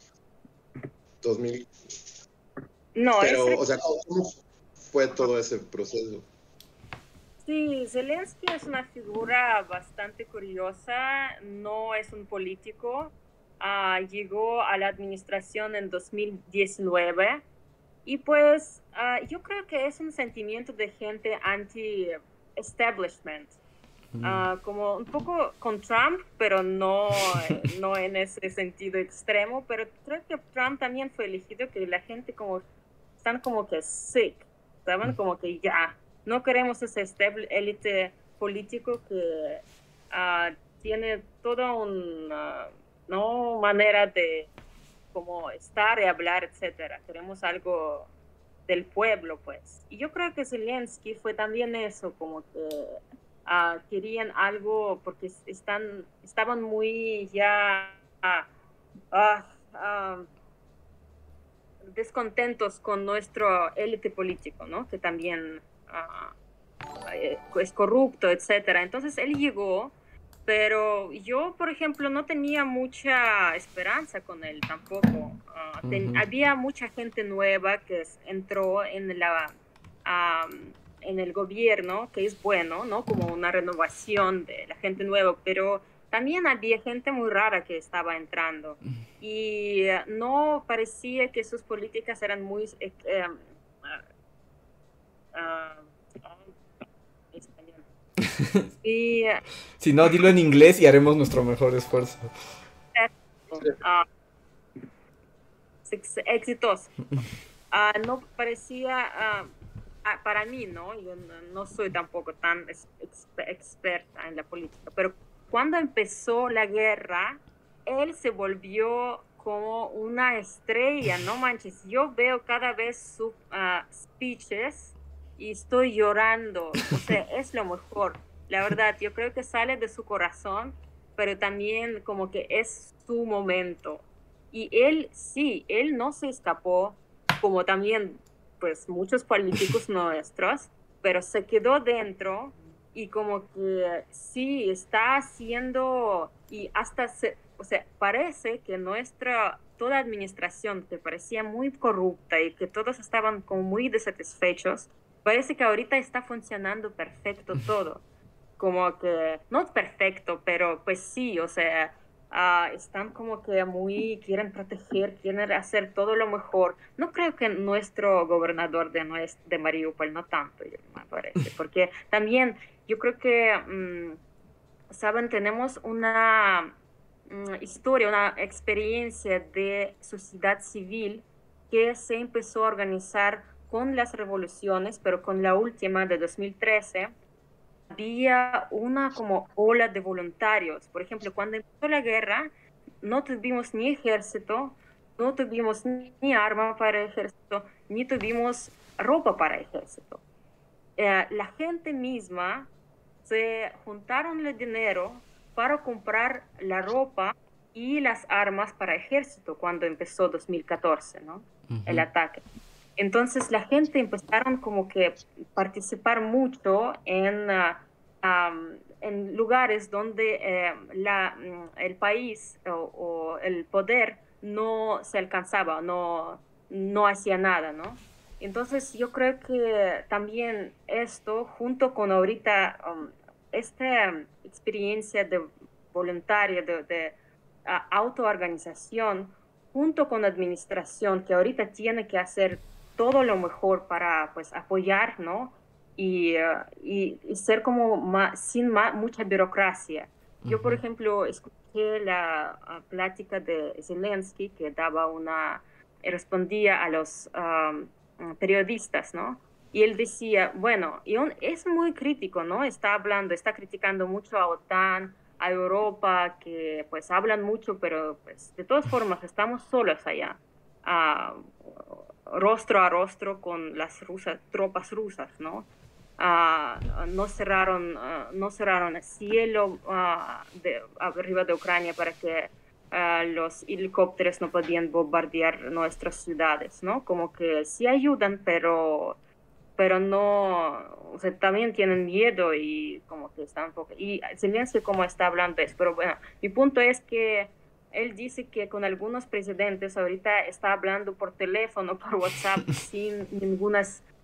2000. No, pero, o sea, ¿cómo fue todo ese proceso? Sí, Zelensky es una figura bastante curiosa, no es un político, uh, llegó a la administración en 2019 y pues uh, yo creo que es un sentimiento de gente anti-establishment. Uh, como un poco con Trump, pero no, no en ese sentido extremo, pero creo que Trump también fue elegido que la gente como están como que sick, ¿saben? Como que ya, no queremos ese élite político que uh, tiene toda una ¿no? manera de como estar y hablar, etcétera. Queremos algo del pueblo, pues. Y yo creo que Zelensky fue también eso, como que uh, querían algo porque están, estaban muy ya uh, descontentos con nuestro élite político, ¿no? Que también es corrupto, etcétera. Entonces él llegó, pero yo, por ejemplo, no tenía mucha esperanza con él tampoco. Había mucha gente nueva que entró en la en el gobierno, que es bueno, ¿no? Como una renovación de la gente nueva, pero también había gente muy rara que estaba entrando y no parecía que sus políticas eran muy eh, y, si no, dilo en inglés y haremos nuestro mejor esfuerzo. Uh, exitoso. Uh, no parecía, uh, para mí, ¿no? Yo no soy tampoco tan experta en la política, pero cuando empezó la guerra, él se volvió como una estrella, no manches. Yo veo cada vez sus speeches y estoy llorando. O sea, es lo mejor. La verdad, yo creo que sale de su corazón, pero también como que es su momento. Y él, sí, él no se escapó, como también pues muchos políticos nuestros, pero se quedó dentro y como que sí está haciendo y hasta se, o sea, parece que nuestra toda administración que parecía muy corrupta y que todos estaban como muy desatisfechos, parece que ahorita está funcionando perfecto todo. Como que, no perfecto, pero pues sí, o sea, uh, están como que muy, quieren proteger, quieren hacer todo lo mejor. No creo que nuestro gobernador de, de Mariupol, no tanto, me parece, porque también yo creo que, mm, saben, tenemos una mm, historia, una experiencia de sociedad civil que se empezó a organizar con las revoluciones, pero con la última de 2013, había una como ola de voluntarios. Por ejemplo, cuando empezó la guerra, no tuvimos ni ejército, no tuvimos ni arma para ejército, ni tuvimos ropa para ejército. Eh, la gente misma se juntaron el dinero para comprar la ropa y las armas para ejército cuando empezó 2014, ¿no? El ataque. Entonces la gente empezaron como que participar mucho en, ah, en lugares donde eh, la, mm, el país o, el poder no se alcanzaba, no, no hacía nada, ¿no? Entonces yo creo que también esto, junto con ahorita um, esta experiencia de voluntaria, de, de uh, autoorganización, junto con la administración, que ahorita tiene que hacer todo lo mejor para pues apoyar, ¿no? y, y, ser como más, sin mucha burocracia. Yo, por ejemplo, escuché la plática de Zelensky que daba una, respondía a los periodistas, ¿no? Y él decía, bueno, y es muy crítico, ¿no? Está hablando, está criticando mucho a OTAN, a Europa, que pues hablan mucho, pero pues de todas formas estamos solos allá, rostro a rostro con las rusas, tropas rusas, ¿no? no cerraron, no cerraron el cielo arriba de Ucrania para que los helicópteros no podían bombardear nuestras ciudades, ¿no? Como que sí ayudan, pero pero no, o sea, también tienen miedo y como que están un poco, y Zelensky como está hablando es, pero bueno, mi punto es que él dice que con algunos presidentes ahorita está hablando por teléfono, por WhatsApp, sin ninguna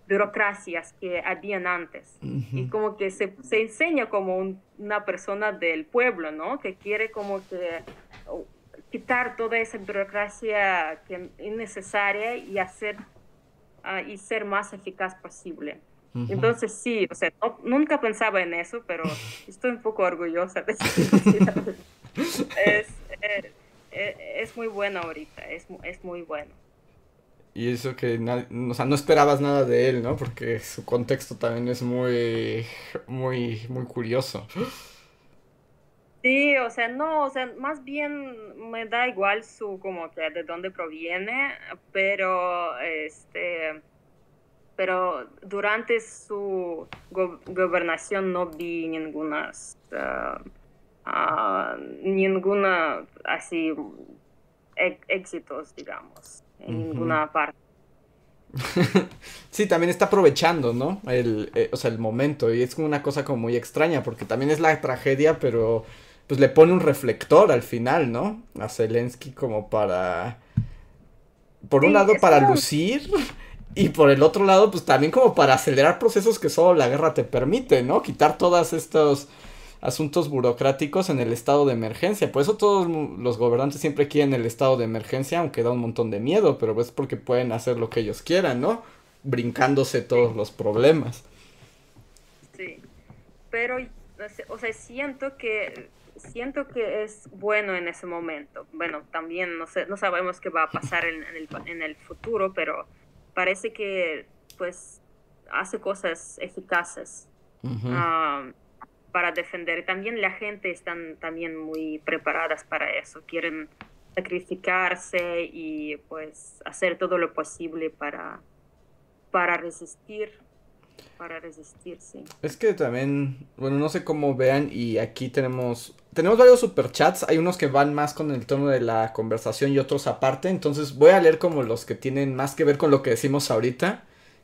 burocracias que habían antes. Y como que se, se enseña como una persona del pueblo, ¿no? Que quiere como que quitar toda esa burocracia que es innecesaria y hacer y ser más eficaz posible. Entonces sí, o sea, nunca pensaba en eso, pero estoy un poco orgullosa de eso. es, eh, eh, es, muy bueno ahorita, es, es muy bueno. Y eso que, o sea, no esperabas nada de él, ¿no? Porque su contexto también es muy, muy, muy curioso. Sí, o sea, no, o sea, más bien me da igual su, como que de dónde proviene, pero, este, pero durante su gobernación no vi ninguna, uh, ninguna, así, éxitos, digamos, en ninguna parte. sí, también está aprovechando, ¿no? El, eh, o sea, el momento. Y es como una cosa como muy extraña, porque también es la tragedia, pero pues le pone un reflector al final, ¿no? A Zelensky como para... Por un lado para lucir y por el otro lado pues también como para acelerar procesos que solo la guerra te permite, ¿no? Quitar todos estos asuntos burocráticos en el estado de emergencia. Por eso todos los gobernantes siempre quieren el estado de emergencia, aunque da un montón de miedo, pero es porque pueden hacer lo que ellos quieran, ¿no? Brincándose todos los problemas. Sí, pero, o sea, siento que siento que es bueno en ese momento. Bueno, también no, sé, no sabemos qué va a pasar en, el, en el futuro, pero parece que pues hace cosas eficaces ah, para defender. También la gente están también muy preparadas para eso. Quieren sacrificarse y pues hacer todo lo posible para, para resistir para resistirse. Es que también, bueno, no sé cómo vean y aquí tenemos tenemos varios superchats, hay unos que van más con el tono de la conversación y otros aparte, entonces voy a leer como los que tienen más que ver con lo que decimos ahorita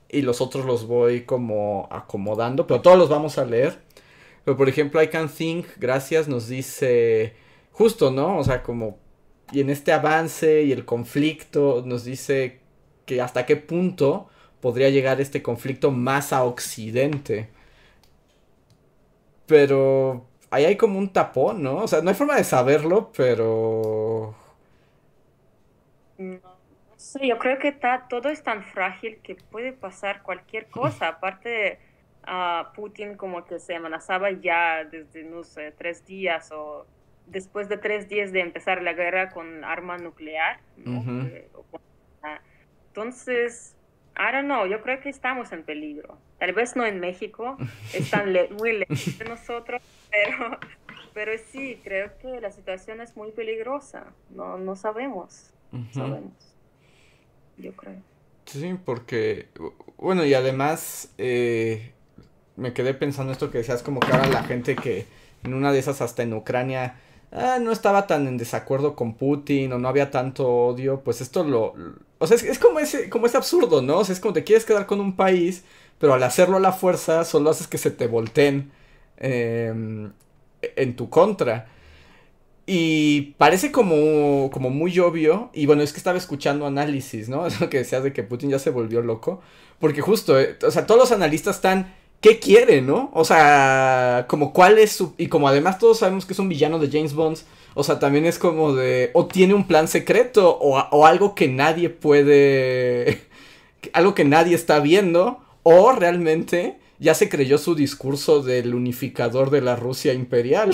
y los otros los voy como acomodando, pero todos los vamos a leer. Pero por ejemplo, I Can Think, gracias, nos dice justo, ¿no? O sea, como y en este avance y el conflicto nos dice que hasta qué punto podría llegar este conflicto más a Occidente. Pero ahí hay como un tapón, ¿no? O sea, no hay forma de saberlo, pero... No sé, yo creo que está, todo es tan frágil que puede pasar cualquier cosa. Aparte, a Putin como que se amenazaba ya desde, no sé, tres días o después de tres días de empezar la guerra con arma nuclear. ¿no? Entonces, I don't know, yo creo que estamos en peligro. Tal vez no en México, están muy lejos de nosotros, pero, pero sí, creo que la situación es muy peligrosa. No, no sabemos. Sabemos. Yo creo. Sí, porque, bueno, y además eh, me quedé pensando esto que decías, como que ahora la gente que en una de esas hasta en Ucrania ah, no estaba tan en desacuerdo con Putin o no había tanto odio, pues esto lo... o sea, es, como, ese, como ese absurdo, ¿no? O sea, es como te quieres quedar con un país, pero al hacerlo a la fuerza solo haces que se te volteen em, en tu contra. Y parece como, como muy obvio. Y bueno, es que estaba escuchando análisis, ¿no? Eso que decías de que Putin ya se volvió loco. Porque justo, eh, o sea, todos los analistas están qué quiere, ¿no? O sea, como cuál es su... Y como además todos sabemos que es un villano de James Bond, o sea, también es como de... O tiene un plan secreto, o, o algo que nadie puede... algo que nadie está viendo, o realmente ya se creyó su discurso del unificador de la Rusia imperial.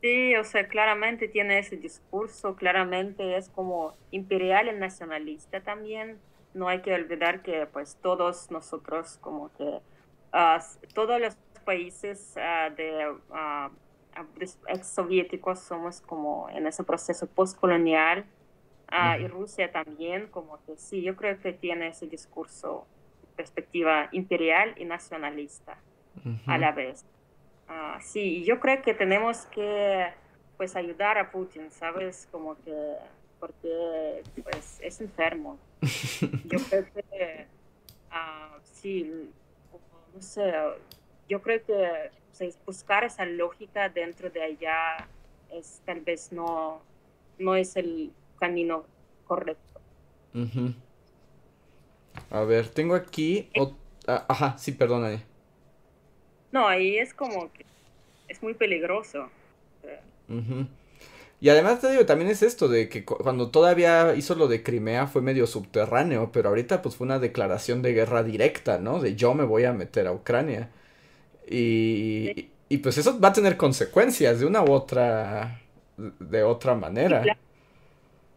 Sí, o sea, claramente tiene ese discurso, claramente es como imperial y nacionalista también. No hay que olvidar que pues todos nosotros como que todos los países uh, de uh, ex soviéticos somos como en ese proceso postcolonial y Rusia también como que sí, yo creo que tiene ese discurso perspectiva imperial y nacionalista a la vez. Uh, sí, yo creo que tenemos que pues ayudar a Putin, ¿sabes? Como que porque pues es enfermo. Yo creo que uh, sí, no sé, yo creo que buscar esa lógica dentro de allá es tal vez no, no es el camino correcto. A ver, tengo aquí... Ah, ajá, sí, perdóname. No, ahí es como que es muy peligroso. Y además te digo, también es esto de que cuando todavía hizo lo de Crimea fue medio subterráneo, pero ahorita pues fue una declaración de guerra directa, ¿no? De yo me voy a meter a Ucrania. Y, y pues eso va a tener consecuencias de una u otra, de otra manera.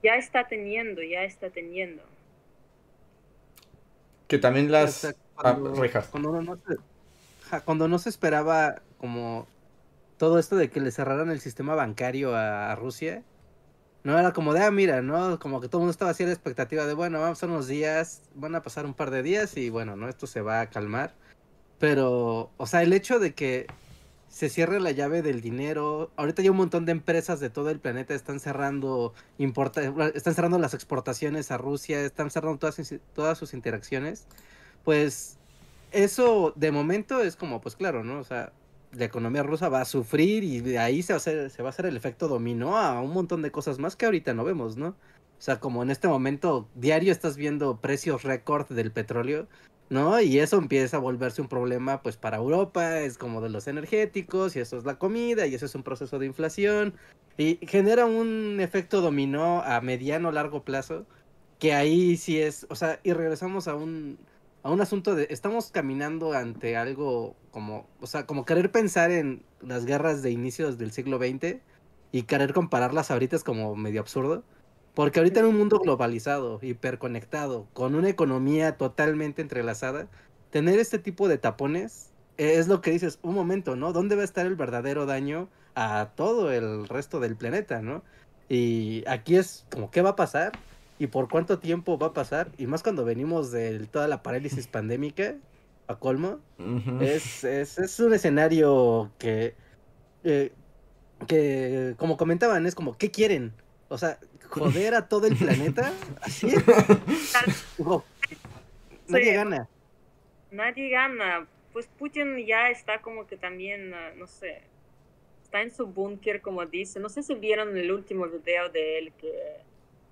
Ya está teniendo, ya está teniendo. Que también las... Ah, cuando, uno no se, cuando no se esperaba como todo esto de que le cerraran el sistema bancario a, Rusia, no era como de, ah, mira, ¿no? Como que todo el mundo estaba así a la expectativa de, bueno, vamos a unos días, van a pasar un par de días y bueno, ¿no? Esto se va a calmar. Pero, o sea, el hecho de que se cierre la llave del dinero. Ahorita ya un montón de empresas de todo el planeta están cerrando están cerrando las exportaciones a Rusia, están cerrando todas, todas sus interacciones. Pues eso de momento es como, pues claro, ¿no? O sea, la economía rusa va a sufrir y de ahí se va a hacer, se va a hacer el efecto dominó a un montón de cosas más que ahorita no vemos, ¿no? O sea, como en este momento diario estás viendo precios récord del petróleo ¿no? Y eso empieza a volverse un problema pues para Europa, es como de los energéticos y eso es la comida y eso es un proceso de inflación y genera un efecto dominó a mediano largo plazo que ahí sí es, o sea, y regresamos a un a un asunto de estamos caminando ante algo como, o sea, como querer pensar en las guerras de inicios del siglo XX y querer compararlas ahorita es como medio absurdo. Porque ahorita en un mundo globalizado, hiperconectado, con una economía totalmente entrelazada, tener este tipo de tapones es lo que dices, un momento, ¿no? ¿Dónde va a estar el verdadero daño a todo el resto del planeta, ¿no? Y aquí es como, ¿qué va a pasar? ¿Y por cuánto tiempo va a pasar? Y más cuando venimos de toda la parálisis pandémica, a colmo, es, es, un escenario que, eh, que, como comentaban, es como, ¿qué quieren? O sea, joder a todo el planeta, así. nadie gana. Nadie gana. Pues Putin ya está como que también, ah, no sé, está en su búnker, como dice. No sé si vieron el último video de él que,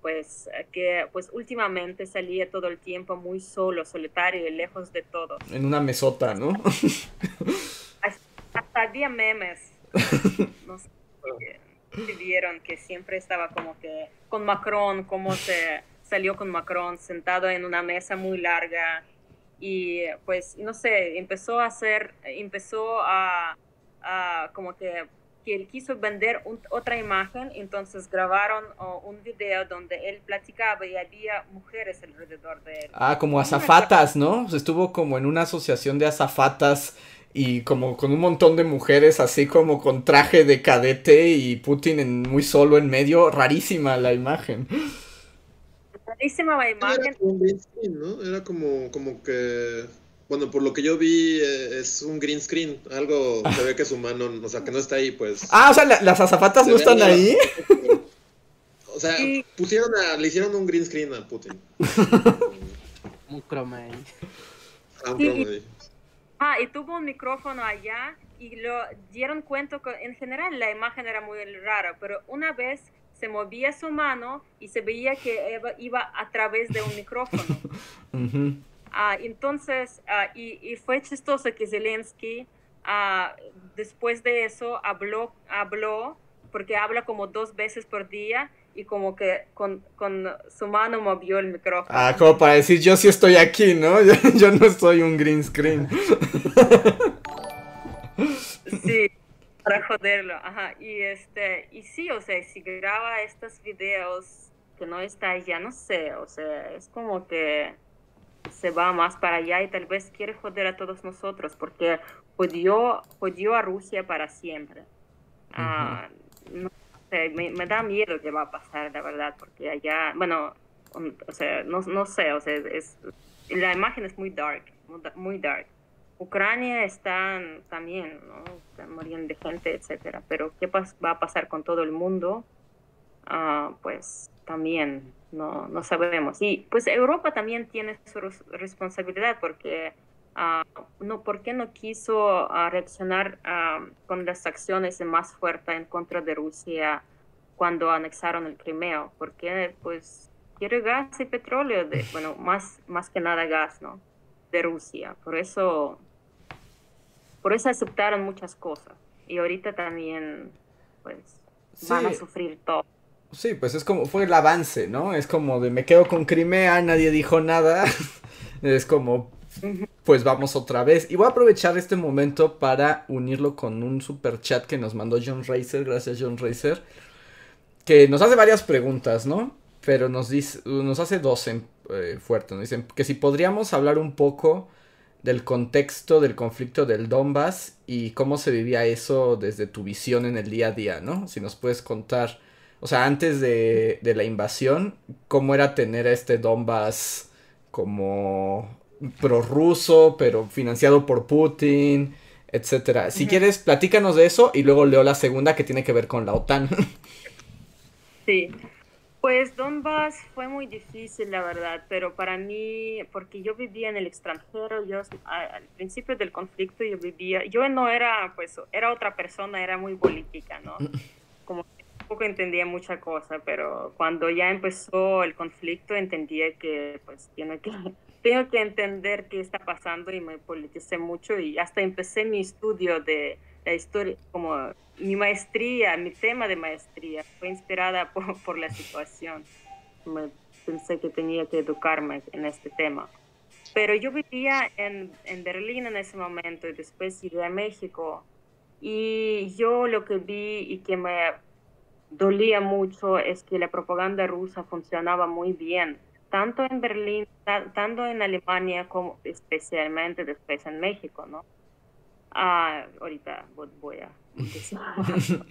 pues, que, pues, últimamente salía todo el tiempo muy solo, solitario y lejos de todo. En una mesota, ¿no? hasta, había memes. No sé vieron que siempre estaba como que con Macron, cómo se salió con Macron sentado en una mesa muy larga y pues no sé, empezó a hacer, empezó a, como que, que él quiso vender otra imagen, entonces grabaron un video donde él platicaba y había mujeres alrededor de él. Ah, como azafatas, ¿no? Estuvo como en una asociación de azafatas y como con un montón de mujeres así como con traje de cadete y Putin en, muy solo en medio, rarísima la imagen. Rarísima la imagen. Era como, ¿no? Era como, como que, bueno, por lo que yo vi eh, es un green screen, algo se ve que su mano, o sea, que no está ahí, pues. Ah, o sea, las azafatas no están ahí. O sea, pusieron a, le hicieron un green screen a Putin. un croma ahí. Ah, un croma ahí. Ah, y tuvo un micrófono allá y lo dieron cuenta que en general la imagen era muy rara, pero una vez se movía su mano y se veía que iba a través de un micrófono. Ah, entonces, ah, y, fue chistoso que Zelensky ah, después de eso habló, habló, porque habla como dos veces por día, y como que con, su mano movió el micrófono. Ah, como para decir, yo sí estoy aquí, ¿no? Yo, no soy un green screen. sí, para joderlo, ajá. Y, este, y sí, o sea, si graba estos videos que no está ya no sé, o sea, es como que se va más para allá y tal vez quiere joder a todos nosotros porque jodió, jodió a Rusia para siempre. Ah, no sé, me, da miedo que va a pasar, la verdad, porque allá, bueno, o sea, no, no sé, o sea, es, la imagen es muy dark, muy dark. Ucrania está también, ¿no? Están muriendo de gente, etcétera, pero ¿qué va a pasar con todo el mundo? Ah, pues también no, no sabemos. Y pues Europa también tiene su responsabilidad porque uh, no, ¿por qué no quiso uh, reaccionar uh, con las acciones más fuertes en contra de Rusia cuando anexaron el Crimea? Porque pues quiere gas y petróleo, de, bueno, más, más que nada gas, ¿no? De Rusia. Por eso, por eso aceptaron muchas cosas. Y ahorita también, pues, van a sufrir todo. Sí, pues es como, fue el avance, ¿no? Es como de me quedo con Crimea, nadie dijo nada. es como, pues vamos otra vez. Y voy a aprovechar este momento para unirlo con un super chat que nos mandó John Racer. Gracias, John Racer. Que nos hace varias preguntas, ¿no? Pero nos dice, nos hace dos en, eh, fuertes. Nos dicen que si podríamos hablar un poco del contexto del conflicto del Donbass y cómo se vivía eso desde tu visión en el día a día, ¿no? Si nos puedes contar o sea, antes de, la invasión, cómo era tener a este Donbass como prorruso, pero financiado por Putin, etcétera. Si quieres, platícanos de eso y luego leo la segunda que tiene que ver con la OTAN. Sí, pues Donbass fue muy difícil, la verdad, pero para mí, porque yo vivía en el extranjero, yo al principio del conflicto yo vivía, yo no era, pues, era otra persona, era muy política, ¿no? Como tampoco entendía mucha cosa, pero cuando ya empezó el conflicto entendía que pues tiene que, tengo que entender qué está pasando y me politicé mucho y hasta empecé mi estudio de la historia, como mi maestría, mi tema de maestría fue inspirada por, por la situación. Me pensé que tenía que educarme en este tema. Pero yo vivía en, en Berlín en ese momento y después llegué a México y yo lo que vi y que me dolía mucho es que la propaganda rusa funcionaba muy bien, tanto en Berlín, tanto en Alemania como especialmente después en México, ¿no? Ah, ahorita voy a...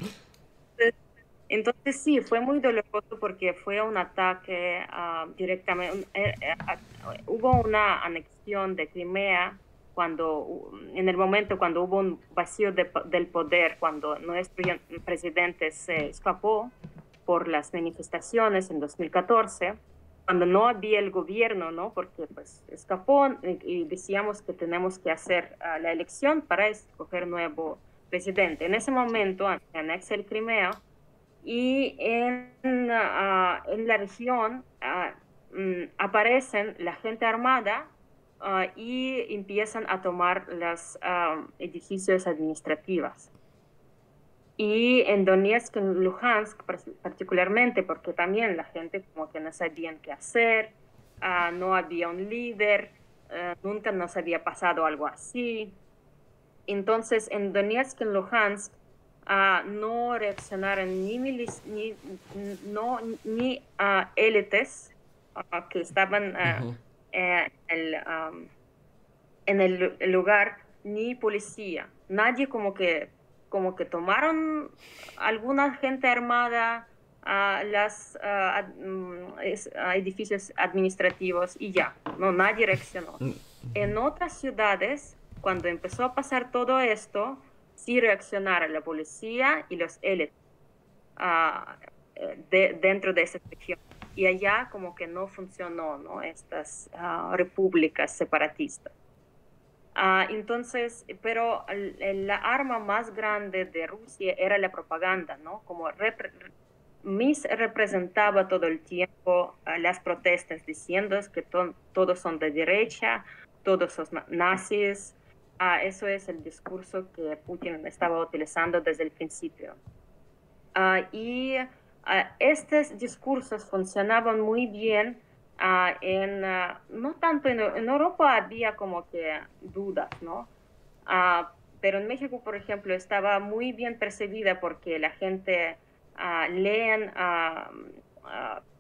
Entonces sí, fue muy doloroso porque fue un ataque uh, directamente, eh, eh, hubo una anexión de Crimea cuando en el momento cuando hubo un vacío del poder, cuando nuestro presidente se escapó por las manifestaciones en 2014, cuando no había el gobierno, ¿no? Porque pues escapó y, decíamos que tenemos que hacer ah, la elección para escoger nuevo presidente. En ese momento anexa el Crimea y en, uh, en la región uh, aparecen la gente armada Ah, y empiezan a tomar los ah, edificios administrativos. Y en Donetsk, en Luhansk particularmente, porque también la gente como que no sabían qué hacer, ah, no había un líder, nunca nos había pasado algo así. Entonces, en Donetsk, en Luhansk, no reaccionaron ni, ni, no, ni élites que estaban en el, en el lugar ni policía. Nadie como que, como que tomaron alguna gente armada a los mm, edificios administrativos y ya, no, nadie reaccionó. Mm. En otras ciudades, cuando empezó a pasar todo esto, sí reaccionaron la policía y los élites eh, dentro de esa región y allá como que no funcionó, ¿no? Estas ah, repúblicas separatistas. Uh, entonces, pero la arma más grande de Rusia era la propaganda, ¿no? Como Mis representaba todo el tiempo uh, las protestas diciendo que todos son de derecha, todos son nazis. eso es el discurso que Putin estaba utilizando desde el principio. y estos discursos funcionaban muy bien en, no tanto en, en, Europa había como que dudas, ¿no? pero en México, por ejemplo, estaba muy bien percibida porque la gente leen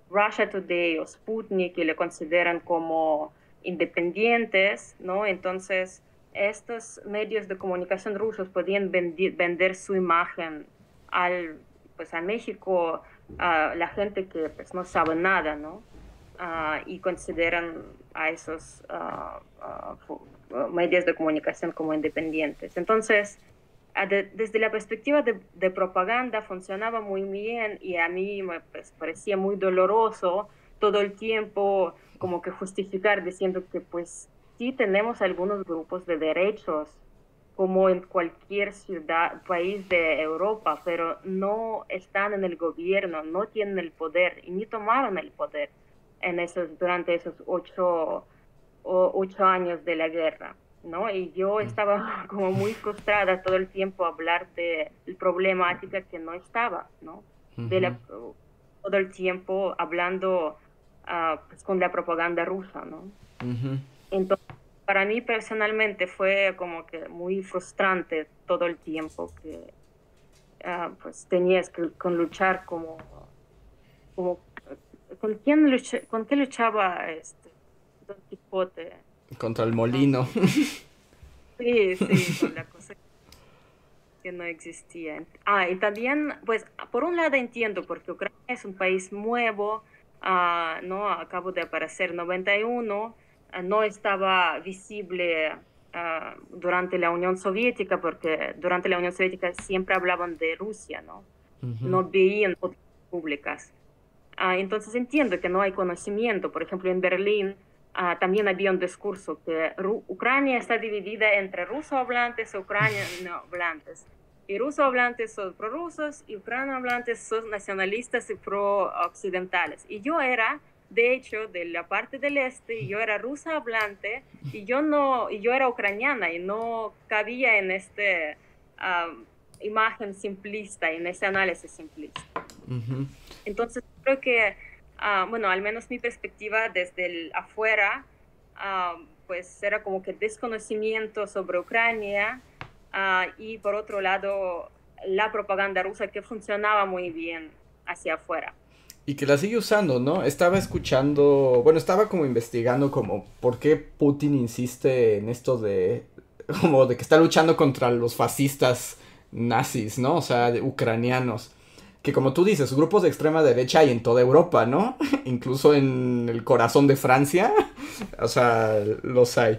Russia Today o Sputnik y le consideran como independientes, ¿no? Entonces, estos medios de comunicación rusos podían vender su imagen al, pues, a México, a la gente que pues, no sabe nada, ¿no? Ah, y consideran a esos uh, medios de comunicación como independientes. Entonces, desde la perspectiva de, propaganda funcionaba muy bien y a mí me pues, parecía muy doloroso todo el tiempo como que justificar diciendo que pues sí tenemos algunos grupos de derechos como en cualquier ciudad, país de Europa, pero no están en el gobierno, no tienen el poder y ni tomaron el poder en esos, durante esos ocho, ocho años de la guerra. ¿no? Y yo mm. estaba como muy frustrada todo el tiempo a hablar de la problemática que no estaba, ¿no? de la, todo el tiempo hablando uh, pues, con la propaganda rusa, ¿no? Entonces, para mí personalmente fue como que muy frustrante todo el tiempo que uh, pues tenías que con luchar como, como ¿con quién con qué luchaba este Don Quijote? Contra el molino. Sí, sí, con la cosa que no existía. Ah, y también, pues, por un lado entiendo, porque Ucrania es un país nuevo, uh, ¿no? Acabo de aparecer 91, uh, no estaba visible uh, durante la Unión Soviética, porque durante la Unión Soviética siempre hablaban de Rusia, ¿no? No veían otras públicas. entonces entiendo que no hay conocimiento. Por ejemplo, en Berlín Ah, también había un discurso que Ucrania está dividida entre ruso hablantes y ucraniano hablantes. Y ruso hablantes son prorrusos y ucraniano hablantes son nacionalistas y pro-occidentales. Y yo era, de hecho, de la parte del este, yo era rusa hablante y yo, no, y yo era ucraniana y no cabía en esta imagen simplista, en ese análisis simplista. Entonces creo que Ah, bueno, al menos mi perspectiva desde el afuera, ah, pues era como que desconocimiento sobre Ucrania ah, y por otro lado la propaganda rusa que funcionaba muy bien hacia afuera. Y que la sigue usando, ¿no? Estaba escuchando, bueno, estaba como investigando como por qué Putin insiste en esto de, como de que está luchando contra los fascistas nazis, ¿no? O sea, ucranianos que como tú dices, grupos de extrema derecha hay en toda Europa, ¿no? Incluso en el corazón de Francia, o sea, los hay.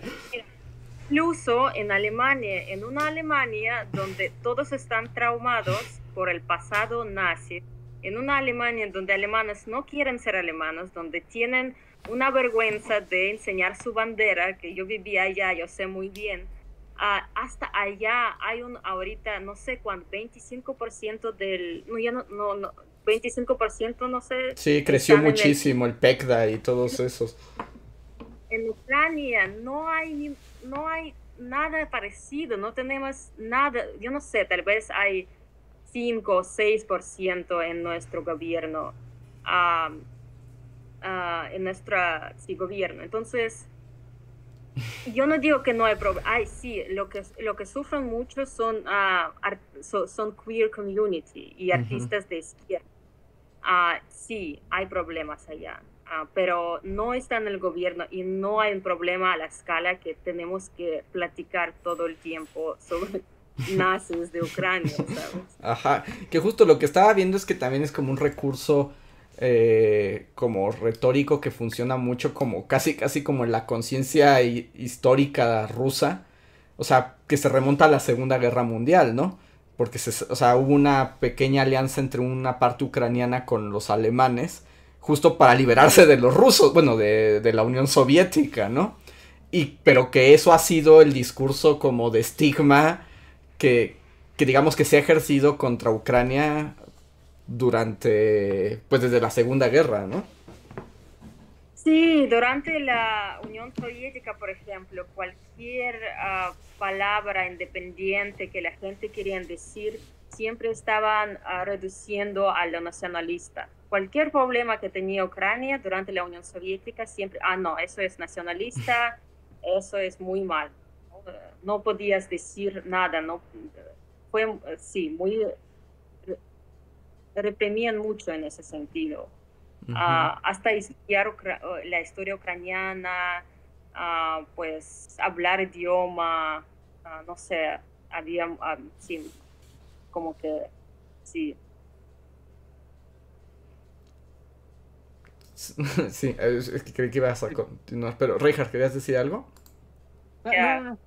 Incluso en Alemania, en una Alemania donde todos están traumados por el pasado nazi, en una Alemania donde alemanes no quieren ser alemanes, donde tienen una vergüenza de enseñar su bandera, que yo vivía allá, yo sé muy bien, hasta allá hay un ahorita, no sé cuánto, 25% del, no, ya no, no, no 25% no sé. Sí, creció muchísimo el, PECDA y todos esos. En Ucrania no hay, no hay nada parecido, no tenemos nada, yo no sé, tal vez hay 5 o 6% en nuestro gobierno, en nuestro sí, gobierno. Entonces, yo no digo que no hay problema. Ay, sí, lo que, lo que sufren mucho son, uh, son queer community y artistas de izquierda. Uh, sí, hay problemas allá, pero no está en el gobierno y no hay un problema a la escala que tenemos que platicar todo el tiempo sobre nazis de Ucrania, ¿sabes? Ajá, que justo lo que estaba viendo es que también es como un recurso eh, como retórico que funciona mucho como casi casi como en la conciencia histórica rusa, o sea, que se remonta a la Segunda Guerra Mundial, ¿no? Porque o sea, hubo una pequeña alianza entre una parte ucraniana con los alemanes, justo para liberarse de los rusos, bueno, de, de la Unión Soviética, ¿no? Y, pero que eso ha sido el discurso como de estigma que, que digamos que se ha ejercido contra Ucrania durante, pues desde la Segunda Guerra, ¿no? Sí, durante la Unión Soviética, por ejemplo, cualquier ah, palabra independiente que la gente quería decir siempre estaban ah, reduciendo a lo nacionalista. Cualquier problema que tenía Ucrania durante la Unión Soviética, siempre, ah, no, eso es nacionalista, eso es muy mal. No, podías decir nada, no, fue, sí, muy, reprimían mucho en ese sentido. Ah, hasta estudiar la historia ucraniana, ah, pues hablar idioma, no sé, había, sí, como que sí. Sí, es que creí que ibas a continuar, pero Reinhardt, ¿querías decir algo? Ah, no, no, no,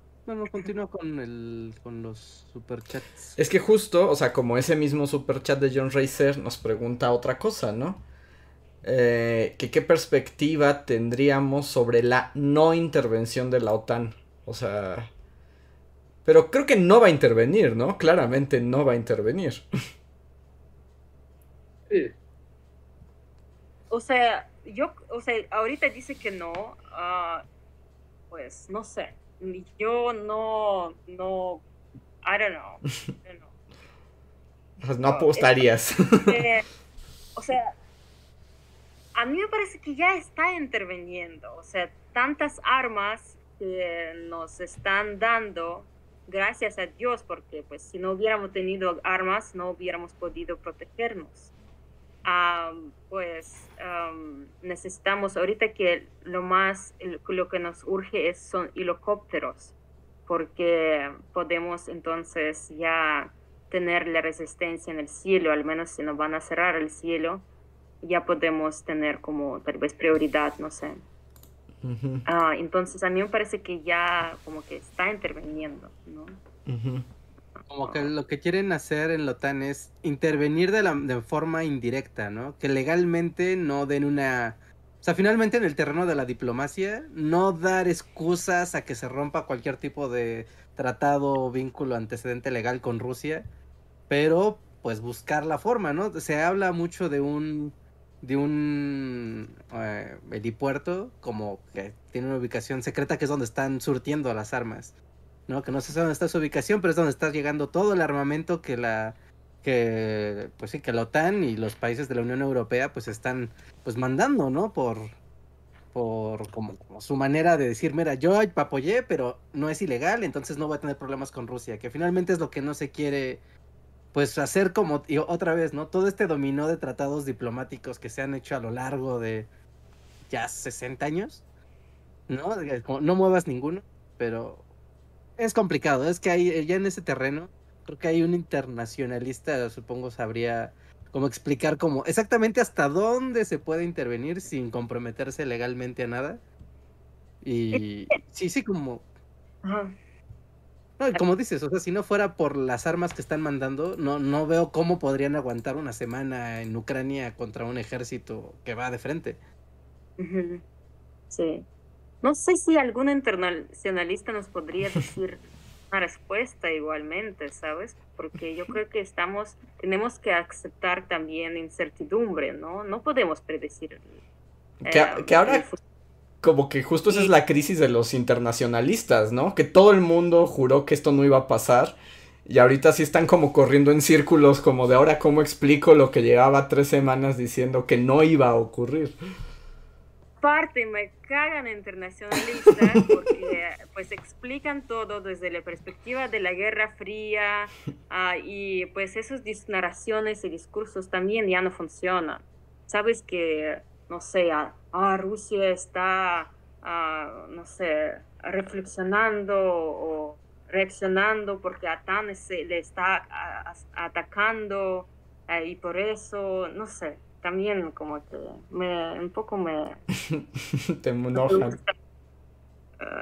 continúo con, el, con los superchats. Es que justo, o sea, como ese mismo superchat de John Racer nos pregunta otra cosa, ¿no? Eh, que qué perspectiva tendríamos sobre la no intervención de la OTAN. O sea, pero creo que no va a intervenir, ¿no? Claramente no va a intervenir. Sí. O sea, yo, o sea, ahorita dice que no, uh, pues no sé. Yo no, no, I don't know. I know. Pues no apostarías. o sea, a mí me parece que ya está interviniendo. O sea, tantas armas que nos están dando gracias a Dios, porque pues si no hubiéramos tenido armas no hubiéramos podido protegernos. Pues necesitamos ahorita que lo más, lo que nos urge es, son helicópteros, porque podemos entonces ya tener la resistencia en el cielo, al menos si nos van a cerrar el cielo, ya podemos tener como tal vez prioridad, no sé. Ah, entonces a mí me parece que ya como que está interviniendo, ¿no? Como que lo que quieren hacer en la OTAN es intervenir de, la, de forma indirecta, ¿no? Que legalmente no den una... O sea, finalmente en el terreno de la diplomacia, no dar excusas a que se rompa cualquier tipo de tratado o vínculo antecedente legal con Rusia, pero pues buscar la forma, ¿no? Se habla mucho de un de un eh, helipuerto como que tiene una ubicación secreta que es donde están surtiendo las armas. ¿No? Que no sé dónde está su ubicación, pero es donde está llegando todo el armamento que la que pues sí, que la OTAN y los países de la Unión Europea pues están pues mandando, ¿no? Por por como, su manera de decir, mira, yo apoyé, pero no es ilegal, entonces no voy a tener problemas con Rusia, que finalmente es lo que no se quiere pues hacer como, y otra vez, ¿no? Todo este dominó de tratados diplomáticos que se han hecho a lo largo de ya 60 años, ¿no? no muevas ninguno, pero es complicado, es que hay, ya en ese terreno, creo que hay un internacionalista, supongo, sabría cómo explicar cómo, exactamente hasta dónde se puede intervenir sin comprometerse legalmente a nada. Y sí, sí, como... Ajá. No, y como dices, o sea, si no fuera por las armas que están mandando, no, no veo cómo podrían aguantar una semana en Ucrania contra un ejército que va de frente. Sí. No sé si algún internacionalista nos podría decir una respuesta igualmente, ¿sabes? Porque yo creo que estamos, tenemos que aceptar también incertidumbre, ¿no? No podemos predecir. que, que ahora como que justo esa es la crisis de los internacionalistas, ¿no? Que todo el mundo juró que esto no iba a pasar y ahorita sí están como corriendo en círculos como de ahora cómo explico lo que llevaba tres semanas diciendo que no iba a ocurrir. Parte me cagan internacionalistas porque pues explican todo desde la perspectiva de la Guerra Fría ah, y pues esas narraciones y discursos también ya no funcionan. Sabes que no sé, a, Rusia está, no sé, reflexionando o reaccionando porque a Tan se le está atacando y por eso, no sé, también como que me, un poco me... Te enoja.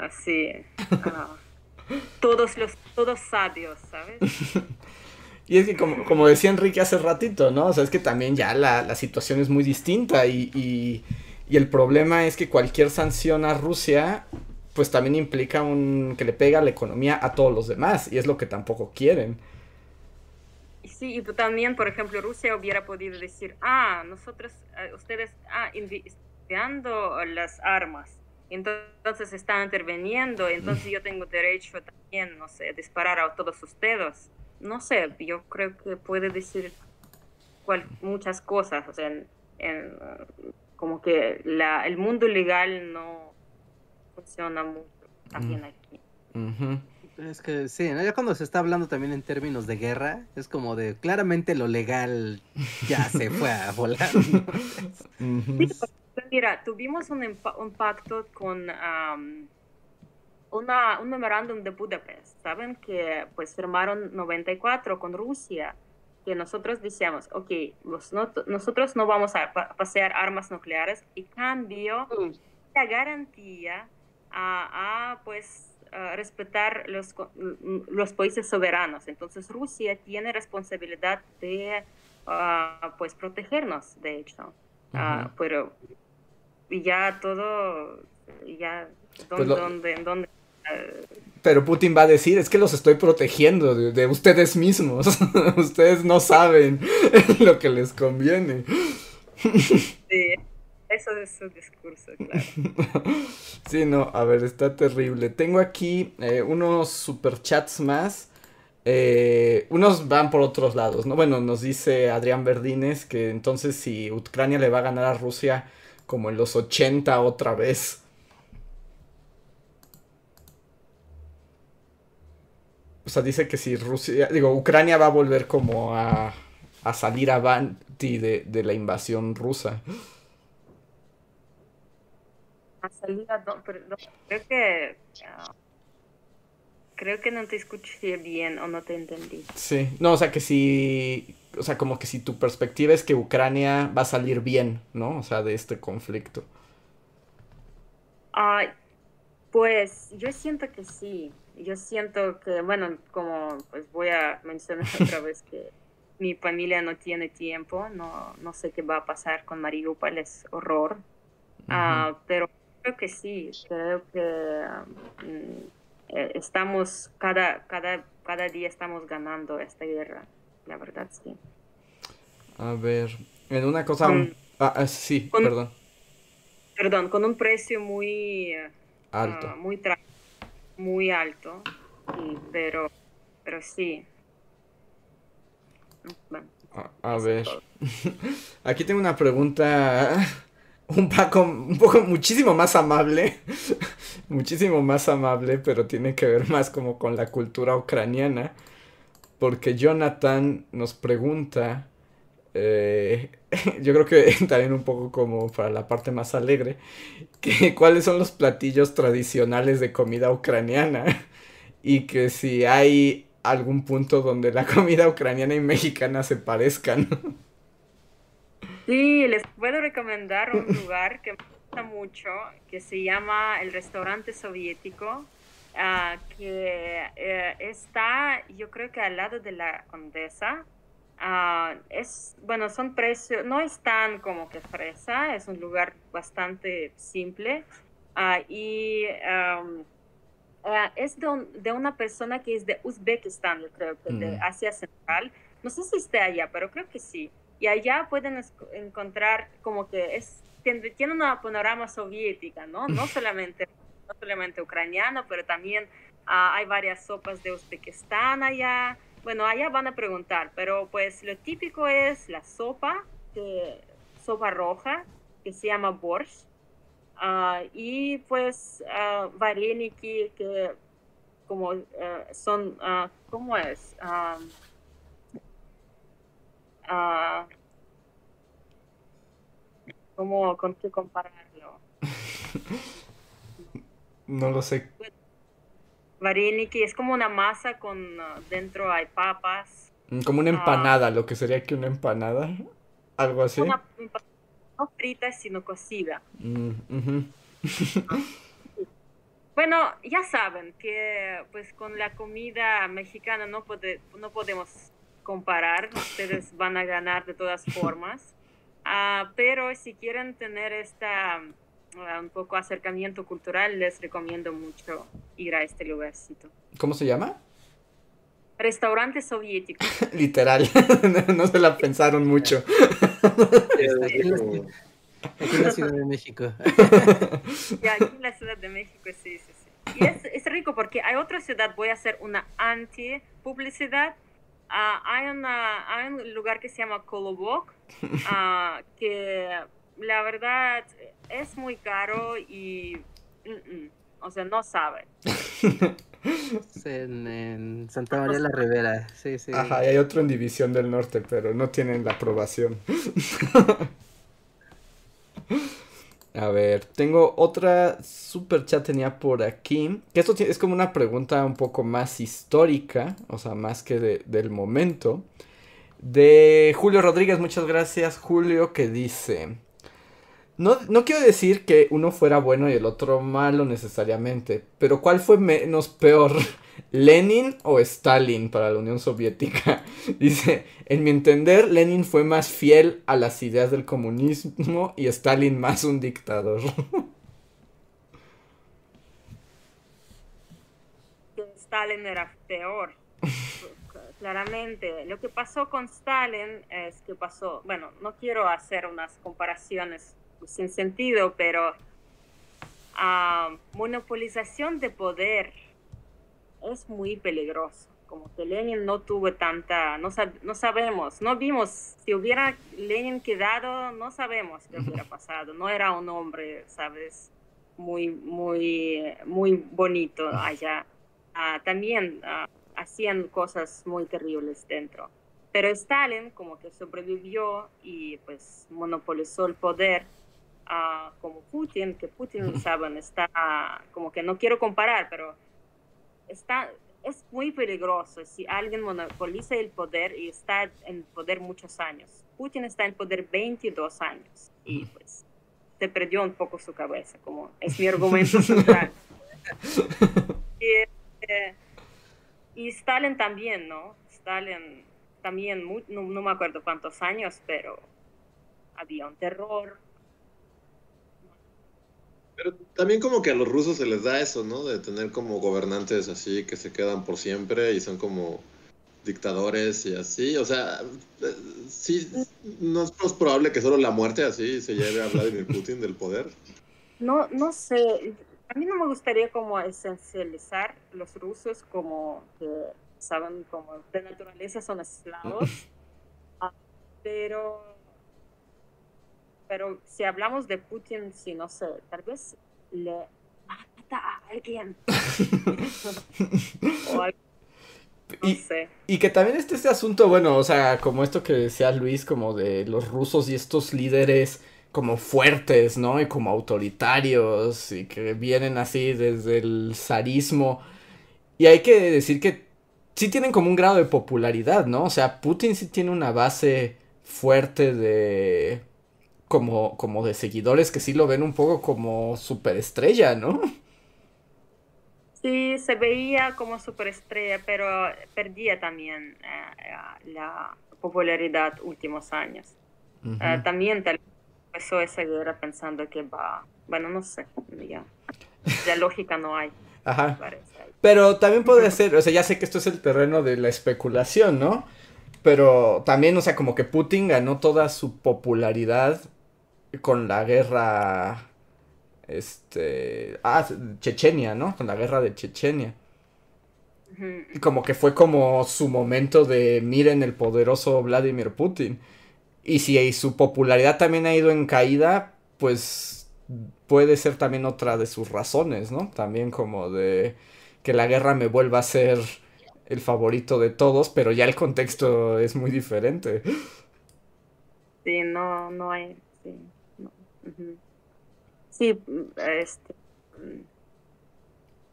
sí. todos los, todos sabios, ¿sabes? Y es que como, como decía Enrique hace ratito, ¿no? O sea, es que también ya la, la situación es muy distinta y, y, y, el problema es que cualquier sanción a Rusia, pues también implica un que le pega a la economía a todos los demás y es lo que tampoco quieren. Sí, y también, por ejemplo, Rusia hubiera podido decir, ah, nosotros, eh, ustedes, ah, enviando las armas, entonces están interviniendo, entonces yo tengo derecho también, no sé, a disparar a todos ustedes no sé, yo creo que puede decir muchas cosas, o sea, como que la, el mundo legal no funciona mucho también mm. aquí. Es que sí, ya cuando se está hablando también en términos de guerra, es como de claramente lo legal ya se fue a volar. mira, tuvimos un, un pacto con una, un memorándum de Budapest, ¿saben? Que pues firmaron 94 con Rusia, que nosotros decíamos, ok, nosotros no vamos a pasear armas nucleares y cambio mm. la garantía a, a pues respetar los, los países soberanos. Entonces Rusia tiene responsabilidad de ah, pues protegernos, de hecho. Uh, pero ya todo, ya, pues ¿dónde, dónde, pero Putin va a decir, es que los estoy protegiendo de, de ustedes mismos. ustedes no saben lo que les conviene. sí. Eso es su discurso, claro. sí, no, a ver, está terrible. Tengo aquí eh, unos superchats más. Eh, unos van por otros lados, ¿no? Bueno, nos dice Adrián Verdines que entonces si Ucrania le va a ganar a Rusia como en los 80 otra vez. O sea, dice que si Rusia, digo, Ucrania va a volver como a, a salir avanti de, de la invasión rusa salida, creo que ah, creo que no te escuché bien o no te entendí. Sí, no, o sea que si, o sea, como que si tu perspectiva es que Ucrania va a salir bien, ¿no? O sea, de este conflicto. pues yo siento que sí. Yo siento que, bueno, como pues voy a mencionar otra vez que mi familia no tiene tiempo, no, no sé qué va a pasar con Mariupol, es horror. Ah, pero creo que sí, creo que eh, estamos, cada, cada, cada día estamos ganando esta guerra, la verdad, sí. A ver, en una cosa... ah, ah sí, perdón. Perdón, con un precio muy... Alto. Ah, muy, muy alto, pero, pero sí. a ver, aquí tengo una pregunta un poco, un poco muchísimo más amable, muchísimo más amable, pero tiene que ver más como con la cultura ucraniana, porque Jonathan nos pregunta, eh, yo creo que también un poco como para la parte más alegre, cuáles son los platillos tradicionales de comida ucraniana y que si hay algún punto donde la comida ucraniana y mexicana se parezcan. Sí, les puedo recomendar un lugar que me gusta mucho, que se llama el restaurante soviético, ah, que eh, está, yo creo que al lado de la Condesa. Ah, es, bueno, son precios, no es tan como que fresa, es un lugar bastante simple. Ah, y es de, una persona que es de Uzbekistán, yo creo que de mm. Asia Central. No sé si esté allá, pero creo que sí y allá pueden encontrar como que es tiene una panorama soviética, ¿no? No solamente, no solamente ucraniano, pero también ah, hay varias sopas de Uzbekistán allá. Bueno, allá van a preguntar, pero pues lo típico es la sopa, que, sopa roja, que se llama borscht, ah, y pues uh, vareniki, que como son, ¿cómo es? Uh, ¿cómo, con qué compararlo? no lo sé. Vareniki es como una masa con ah, dentro hay papas. Mm, como una ah. empanada, lo que sería que una empanada, algo así. Una, no frita, sino cocida. Mm, bueno, ya saben que pues con la comida mexicana no, puede, no podemos comparar, ustedes van a ganar de todas formas. Ah, pero si quieren tener esta ah, un poco acercamiento cultural, les recomiendo mucho ir a este lugarcito. ¿Cómo se llama? Restaurante soviético. Literal, no se la pensaron mucho. Aquí en la Ciudad de México. Ya, aquí en la Ciudad de México, sí, sí, sí. Y es, es rico porque hay otra ciudad, voy a hacer una anti-publicidad, Ah, hay, una, hay un lugar que se llama Kolobok, ah, que la verdad es muy caro y, mm, mm, o sea, no sabe. En, en Santa María la Rivera, sí, sí. Ajá, y hay otro en División del Norte, pero no tienen la aprobación. A ver, tengo otra super chat tenía por aquí. Que esto es como una pregunta un poco más histórica, o sea, más que de- del momento. De Julio Rodríguez, muchas gracias Julio, que dice... No, no quiero decir que uno fuera bueno y el otro malo necesariamente, pero ¿cuál fue menos peor? ¿Lenin o Stalin para la Unión Soviética? Dice, en mi entender, Lenin fue más fiel a las ideas del comunismo y Stalin más un dictador. Stalin era peor. Claramente, lo que pasó con Stalin es que pasó, bueno, no quiero hacer unas comparaciones sin sentido, pero ah, monopolización de poder es muy peligroso. Como que Lenin no tuvo tanta, no, sab- no sabemos, no vimos, si hubiera Lenin quedado, no sabemos qué hubiera pasado. No era un hombre, ¿sabes? Muy, muy, muy bonito allá. Ah, también ah, hacían cosas muy terribles dentro. Pero Stalin como que sobrevivió y pues monopolizó el poder ah, como Putin, que Putin, saben, está como que no quiero comparar, pero está, es muy peligroso si alguien monopoliza el poder y está en poder muchos años. Putin está en poder 22 años y pues se perdió un poco su cabeza, como es mi argumento central. y, eh, y Stalin también, ¿no? Stalin también, no, no me acuerdo cuántos años, pero había un terror. Pero también como que a los rusos se les da eso, ¿no? De tener como gobernantes así que se quedan por siempre y son como dictadores y así. O sea, eh, sí, no es probable que solo la muerte así se lleve a Vladimir Putin del poder. No, no sé, a mí no me gustaría como esencializar los rusos como que, saben, como de naturaleza son esclavos, Ah, pero, pero si hablamos de Putin, sí, no sé, tal vez le mata a alguien. o no Y, sé. y que también este, este asunto, bueno, o sea, como esto que decía Luis, como de los rusos y estos líderes como fuertes, ¿no? Y como autoritarios y que vienen así desde el zarismo. Y hay que decir que sí tienen como un grado de popularidad, ¿no? O sea, Putin sí tiene una base fuerte de como como de seguidores que sí lo ven un poco como superestrella, ¿no? Sí, se veía como superestrella, pero perdía también eh, la popularidad últimos años. Ah, también tal empezó esa guerra pensando que va, bueno, no sé, ya, ya lógica no hay, Ajá. Pero también puede ser, o sea, ya sé que esto es el terreno de la especulación, ¿no? Pero también, o sea, como que Putin ganó toda su popularidad con la guerra, este, ah, Chechenia, ¿no? Con la guerra de Chechenia. Y como que fue como su momento de miren el poderoso Vladimir Putin. Y si su popularidad también ha ido en caída, pues puede ser también otra de sus razones, ¿no? También como de que la guerra me vuelva a ser el favorito de todos, pero ya el contexto es muy diferente. Sí, no, no hay, sí. Sí, mm, este, mm,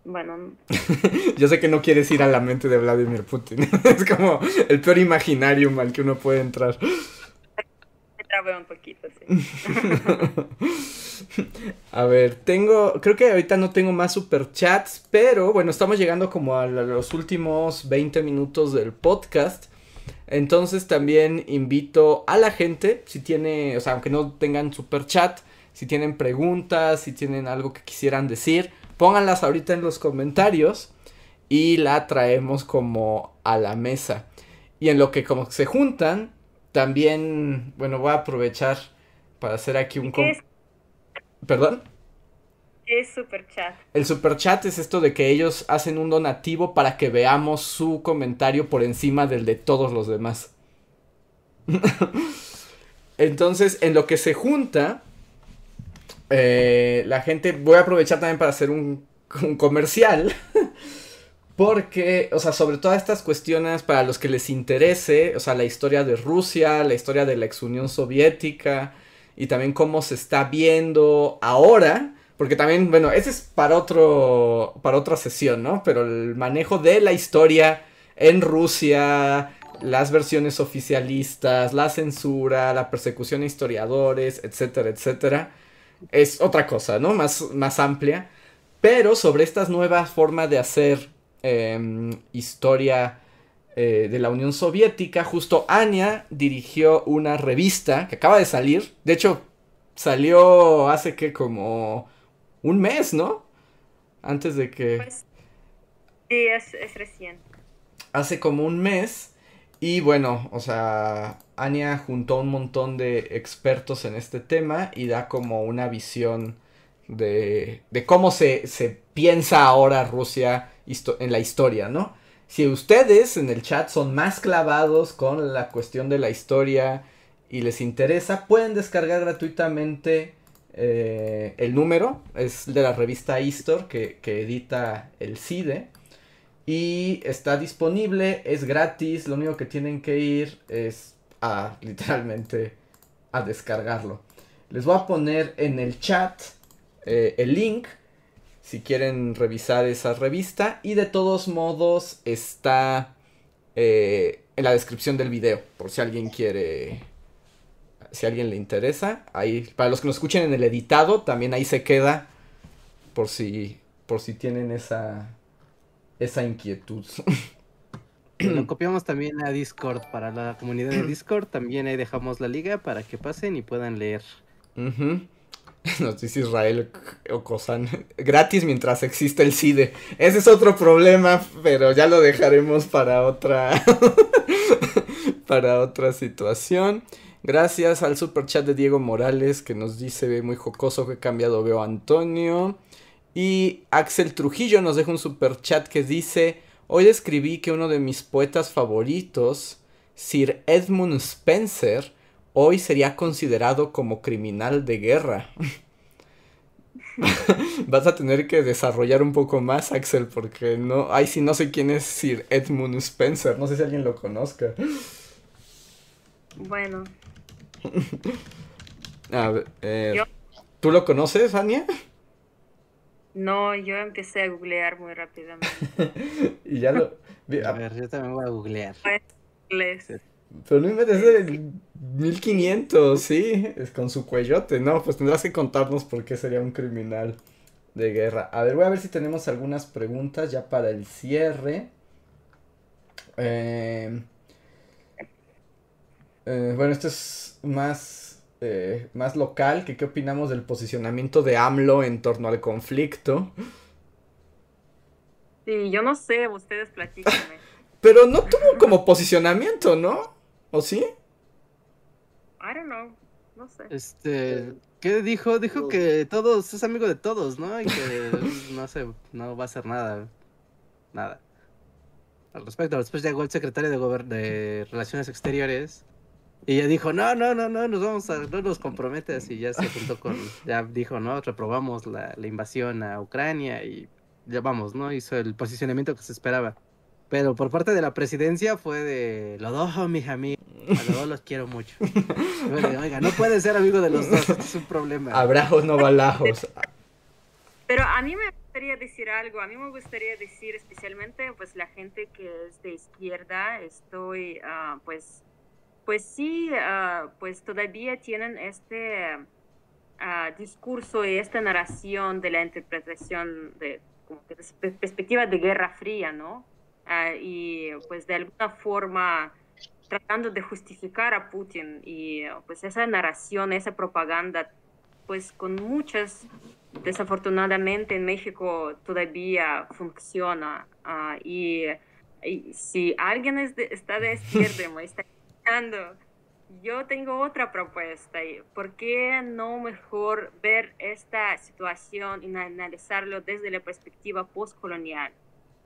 bueno, Yo sé que no quieres ir a la mente de Vladimir Putin. es como el peor imaginario al que uno puede entrar. me trabé un poquito, sí. A ver, tengo, creo que ahorita no tengo más superchats, pero bueno, estamos llegando como a los últimos 20 minutos del podcast. Entonces también invito a la gente, si tiene, o sea, aunque no tengan superchat, si tienen preguntas, si tienen algo que quisieran decir, pónganlas ahorita en los comentarios y la traemos como a la mesa. Y en lo que como se juntan, también, bueno, voy a aprovechar para hacer aquí un... ¿Qué com- es, ¿Perdón? Es super chat? El super chat es esto de que ellos hacen un donativo para que veamos su comentario por encima del de todos los demás. Entonces, en lo que se junta, eh, la gente, voy a aprovechar también para hacer un, un comercial. Porque, o sea, sobre todas estas cuestiones, para los que les interese, o sea, la historia de Rusia, la historia de la ex Unión Soviética, y también cómo se está viendo ahora, porque también, bueno, ese es para otro, para otra sesión, ¿no? Pero el manejo de la historia en Rusia, las versiones oficialistas, la censura, la persecución a historiadores, etcétera, etcétera, es otra cosa, ¿no? Más, más amplia. Pero sobre estas nuevas formas de hacer em, historia eh, de la Unión Soviética, justo Anya dirigió una revista que acaba de salir. De hecho, salió hace que como un mes, ¿no? Antes de que... Pues, sí, es, es recién. Hace como un mes. Y bueno, o sea, Anya juntó un montón de expertos en este tema y da como una visión de, de cómo se, se piensa ahora Rusia en la historia, ¿no? Si ustedes en el chat son más clavados con la cuestión de la historia y les interesa, pueden descargar gratuitamente eh, el número. Es de la revista Histor que, que edita el CIDE. Y está disponible, es gratis, lo único que tienen que ir es a literalmente a descargarlo. Les voy a poner en el chat eh, el link si quieren revisar esa revista y de todos modos está eh, en la descripción del video por si alguien quiere si a alguien le interesa ahí para los que nos escuchen en el editado también ahí se queda por si por si tienen esa esa inquietud. Lo copiamos también a Discord para la comunidad de Discord. También ahí dejamos la liga para que pasen y puedan leer. Nos dice Israel Ocosan. Gratis mientras existe el CIDE. Ese es otro problema, pero ya lo dejaremos para otra. para otra situación. Gracias al super chat de Diego Morales que nos dice muy jocoso que he cambiado veo a Antonio. Y Axel Trujillo nos deja un super chat que dice, hoy escribí que uno de mis poetas favoritos, Sir Edmund Spencer, hoy sería considerado como criminal de guerra. Vas a tener que desarrollar un poco más, Axel, porque no, ay, sí, no sé quién es Sir Edmund Spencer, no sé si alguien lo conozca. Bueno. a ver, eh, ¿Tú lo conoces, Ania? No, yo empecé a googlear muy rápidamente. y ya lo. A ver, yo también voy a googlear. Pero no me de 1500, sí, es con su cuellote, ¿no? Pues tendrás que contarnos por qué sería un criminal de guerra. A ver, voy a ver si tenemos algunas preguntas ya para el cierre. Eh, eh, bueno, esto es más eh, más local, que qué opinamos del posicionamiento de AMLO en torno al conflicto. Sí, yo no sé, ustedes platíquenme. Pero no tuvo como posicionamiento, ¿no? ¿O sí? I don't know, no sé. Este, ¿qué dijo? Dijo que todos, es amigo de todos, ¿no? Y que no sé, no va a hacer nada. Nada. Al respecto, después llegó el secretario de, de Relaciones Exteriores y ella dijo, no, no, no, no, nos vamos a, no nos comprometes. Y ya se juntó con, ya dijo, no, reprobamos la, la invasión a Ucrania y ya vamos, ¿no? Hizo el posicionamiento que se esperaba. Pero por parte de la presidencia fue de, los dos, mis amigos, a los dos los quiero mucho. Oiga, no puede ser amigo de los dos, es un problema. Abrajos no balajos. Pero a mí me gustaría decir algo, a mí me gustaría decir especialmente, pues la gente que es de izquierda, estoy, uh, pues pues sí, ah, pues todavía tienen este ah, discurso y esta narración de la interpretación de, como perspectiva de Guerra Fría, ¿no? Ah, y pues de alguna forma tratando de justificar a Putin y pues esa narración, esa propaganda, pues con muchas, desafortunadamente en México todavía funciona y, si alguien está de izquierda, está yo tengo otra propuesta. ¿Por qué no mejor ver esta situación y analizarlo desde la perspectiva postcolonial?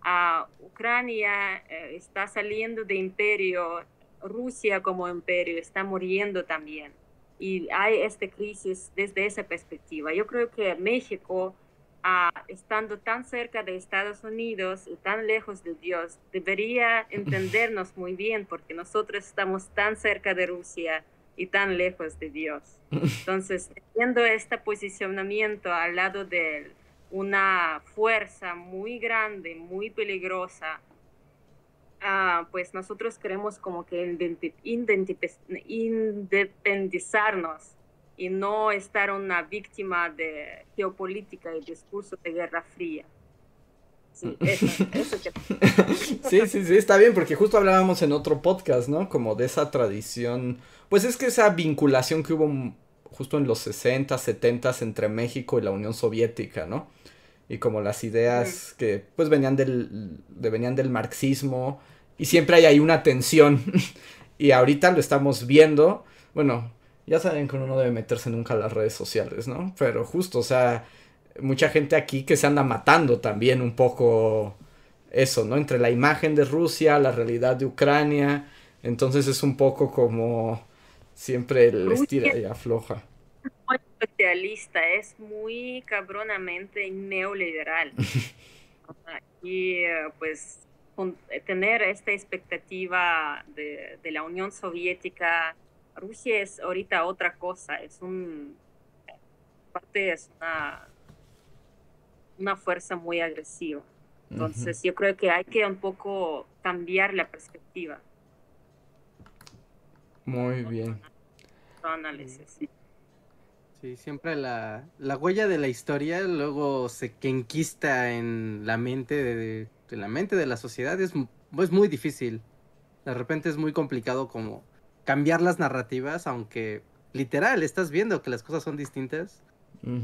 Uh, Ucrania eh, está saliendo de imperio, Rusia como imperio está muriendo también. Y hay esta crisis desde esa perspectiva. Yo creo que México estando tan cerca de Estados Unidos y tan lejos de Dios, debería entendernos muy bien porque nosotros estamos tan cerca de Rusia y tan lejos de Dios. Entonces, teniendo este posicionamiento al lado de una fuerza muy grande, muy peligrosa, ah, pues nosotros queremos como que independizarnos y no estar una víctima de geopolítica y discurso de guerra fría. Sí, eso, sí, sí, sí, está bien, porque justo hablábamos en otro podcast, ¿no? Como de esa tradición, pues es que esa vinculación que hubo justo en los 60, 70 entre México y la Unión Soviética, ¿no? Y como las ideas que pues venían del, venían del marxismo y siempre hay ahí una tensión y ahorita lo estamos viendo, bueno, ya saben que uno no debe meterse nunca a las redes sociales, ¿no? Pero justo, o sea, mucha gente aquí que se anda matando también un poco eso, ¿no? Entre la imagen de Rusia, la realidad de Ucrania. Entonces es un poco como siempre el estira y afloja. Muy socialista, es muy cabronamente neoliberal. y eh, pues tener esta expectativa de, de la Unión Soviética Rusia es ahorita otra cosa, es un, parte es una, una fuerza muy agresiva. Entonces yo creo que hay que un poco cambiar la perspectiva. Muy bien. Análisis, sí. siempre la, la, huella de la historia luego se que enquista en la mente de, la mente de la sociedad es, es muy difícil. De repente es muy complicado como cambiar las narrativas, aunque literal, estás viendo que las cosas son distintas.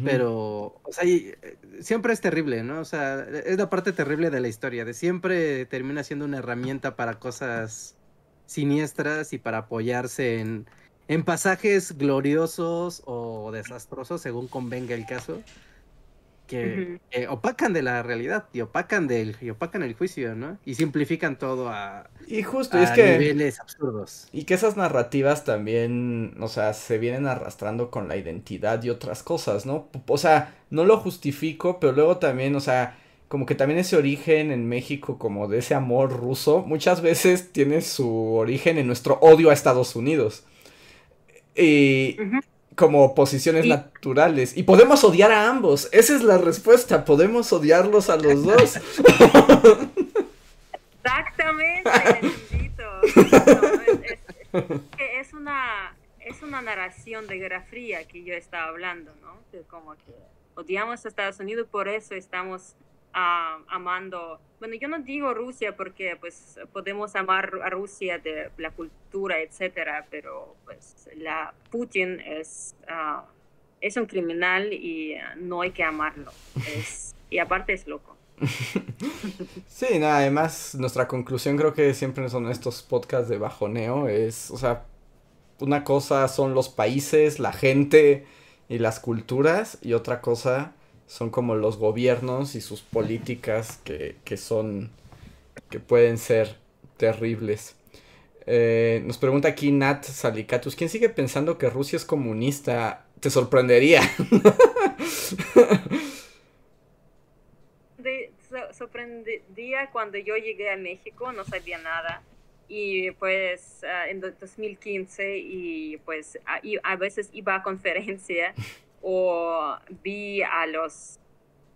Pero, o sea, eh, siempre es terrible, ¿no? O sea, es la parte terrible de la historia, de siempre termina siendo una herramienta para cosas siniestras y para apoyarse en, en pasajes gloriosos o desastrosos, según convenga el caso que, opacan de la realidad y opacan del y opacan el juicio, ¿no? Y simplifican todo a y justo es que niveles absurdos. Y que esas narrativas también, o sea, se vienen arrastrando con la identidad y otras cosas, ¿no? O sea, no lo justifico, pero luego también, o sea, como que también ese origen en México como de ese amor ruso, muchas veces tiene su origen en nuestro odio a Estados Unidos. Y, como posiciones naturales. Y podemos odiar a ambos. Esa es la respuesta. Podemos odiarlos a los dos. Exactamente, es, una, es una narración de Guerra Fría que yo estaba hablando, ¿no? Que como que odiamos a Estados Unidos, por eso estamos amando, bueno, yo no digo Rusia porque pues podemos amar a Rusia de la cultura, etcétera, pero pues la Putin es, ah, es un criminal y ah, no hay que amarlo. y aparte es loco. sí, nada, además nuestra conclusión creo que siempre son estos podcasts de bajoneo, es, o sea, una cosa son los países, la gente y las culturas y otra cosa son como los gobiernos y sus políticas que, que son, que pueden ser terribles. Eh, nos pregunta aquí Nat Salicatus, ¿quién sigue pensando que Rusia es comunista? Te sorprendería. De, sorprendía cuando yo llegué a México, no sabía nada. Y pues ah, en 2015 y pues a, a veces iba a conferencia o vi a los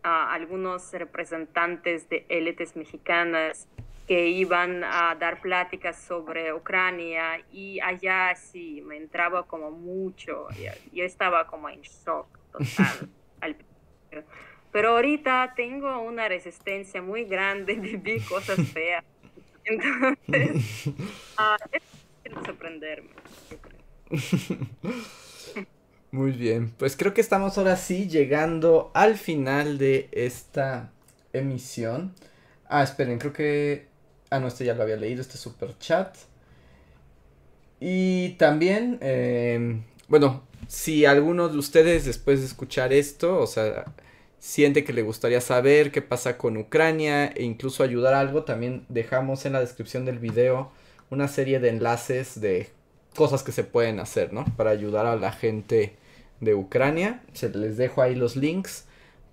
a algunos representantes de élites mexicanas que iban a dar pláticas sobre Ucrania y allá sí me entraba como mucho, yo estaba como en shock total Pero ahorita tengo una resistencia muy grande, viví cosas feas. Entonces, uh, es sorprenderme. Muy bien, pues creo que estamos ahora sí llegando al final de esta emisión. Ah, esperen, creo que... Ah, no, este ya lo había leído, este super chat. Y también, em, bueno, si alguno de ustedes después de escuchar esto, o sea, siente que le gustaría saber qué pasa con Ucrania e incluso ayudar algo, también dejamos en la descripción del video una serie de enlaces de cosas que se pueden hacer, ¿no? Para ayudar a la gente de Ucrania. Se les dejo ahí los links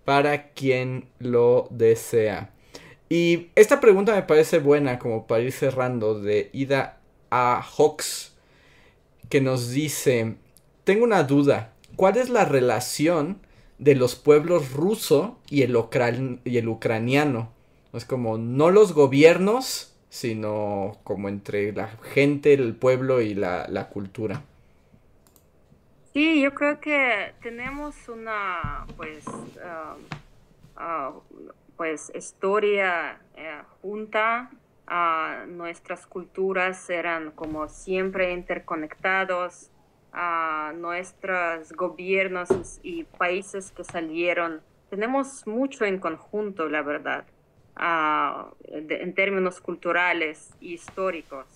para quien lo desea. Y esta pregunta me parece buena como para ir cerrando de Ida a Hawks que nos dice, tengo una duda, ¿cuál es la relación de los pueblos ruso y el, y el ucraniano? Es como no los gobiernos, sino como entre la gente, el pueblo y la, la cultura. Sí, yo creo que tenemos una, pues, uh, pues, historia eh, junta. Uh, nuestras culturas eran como siempre interconectados. Uh, nuestros gobiernos y países que salieron, tenemos mucho en conjunto, la verdad, en términos culturales y históricos.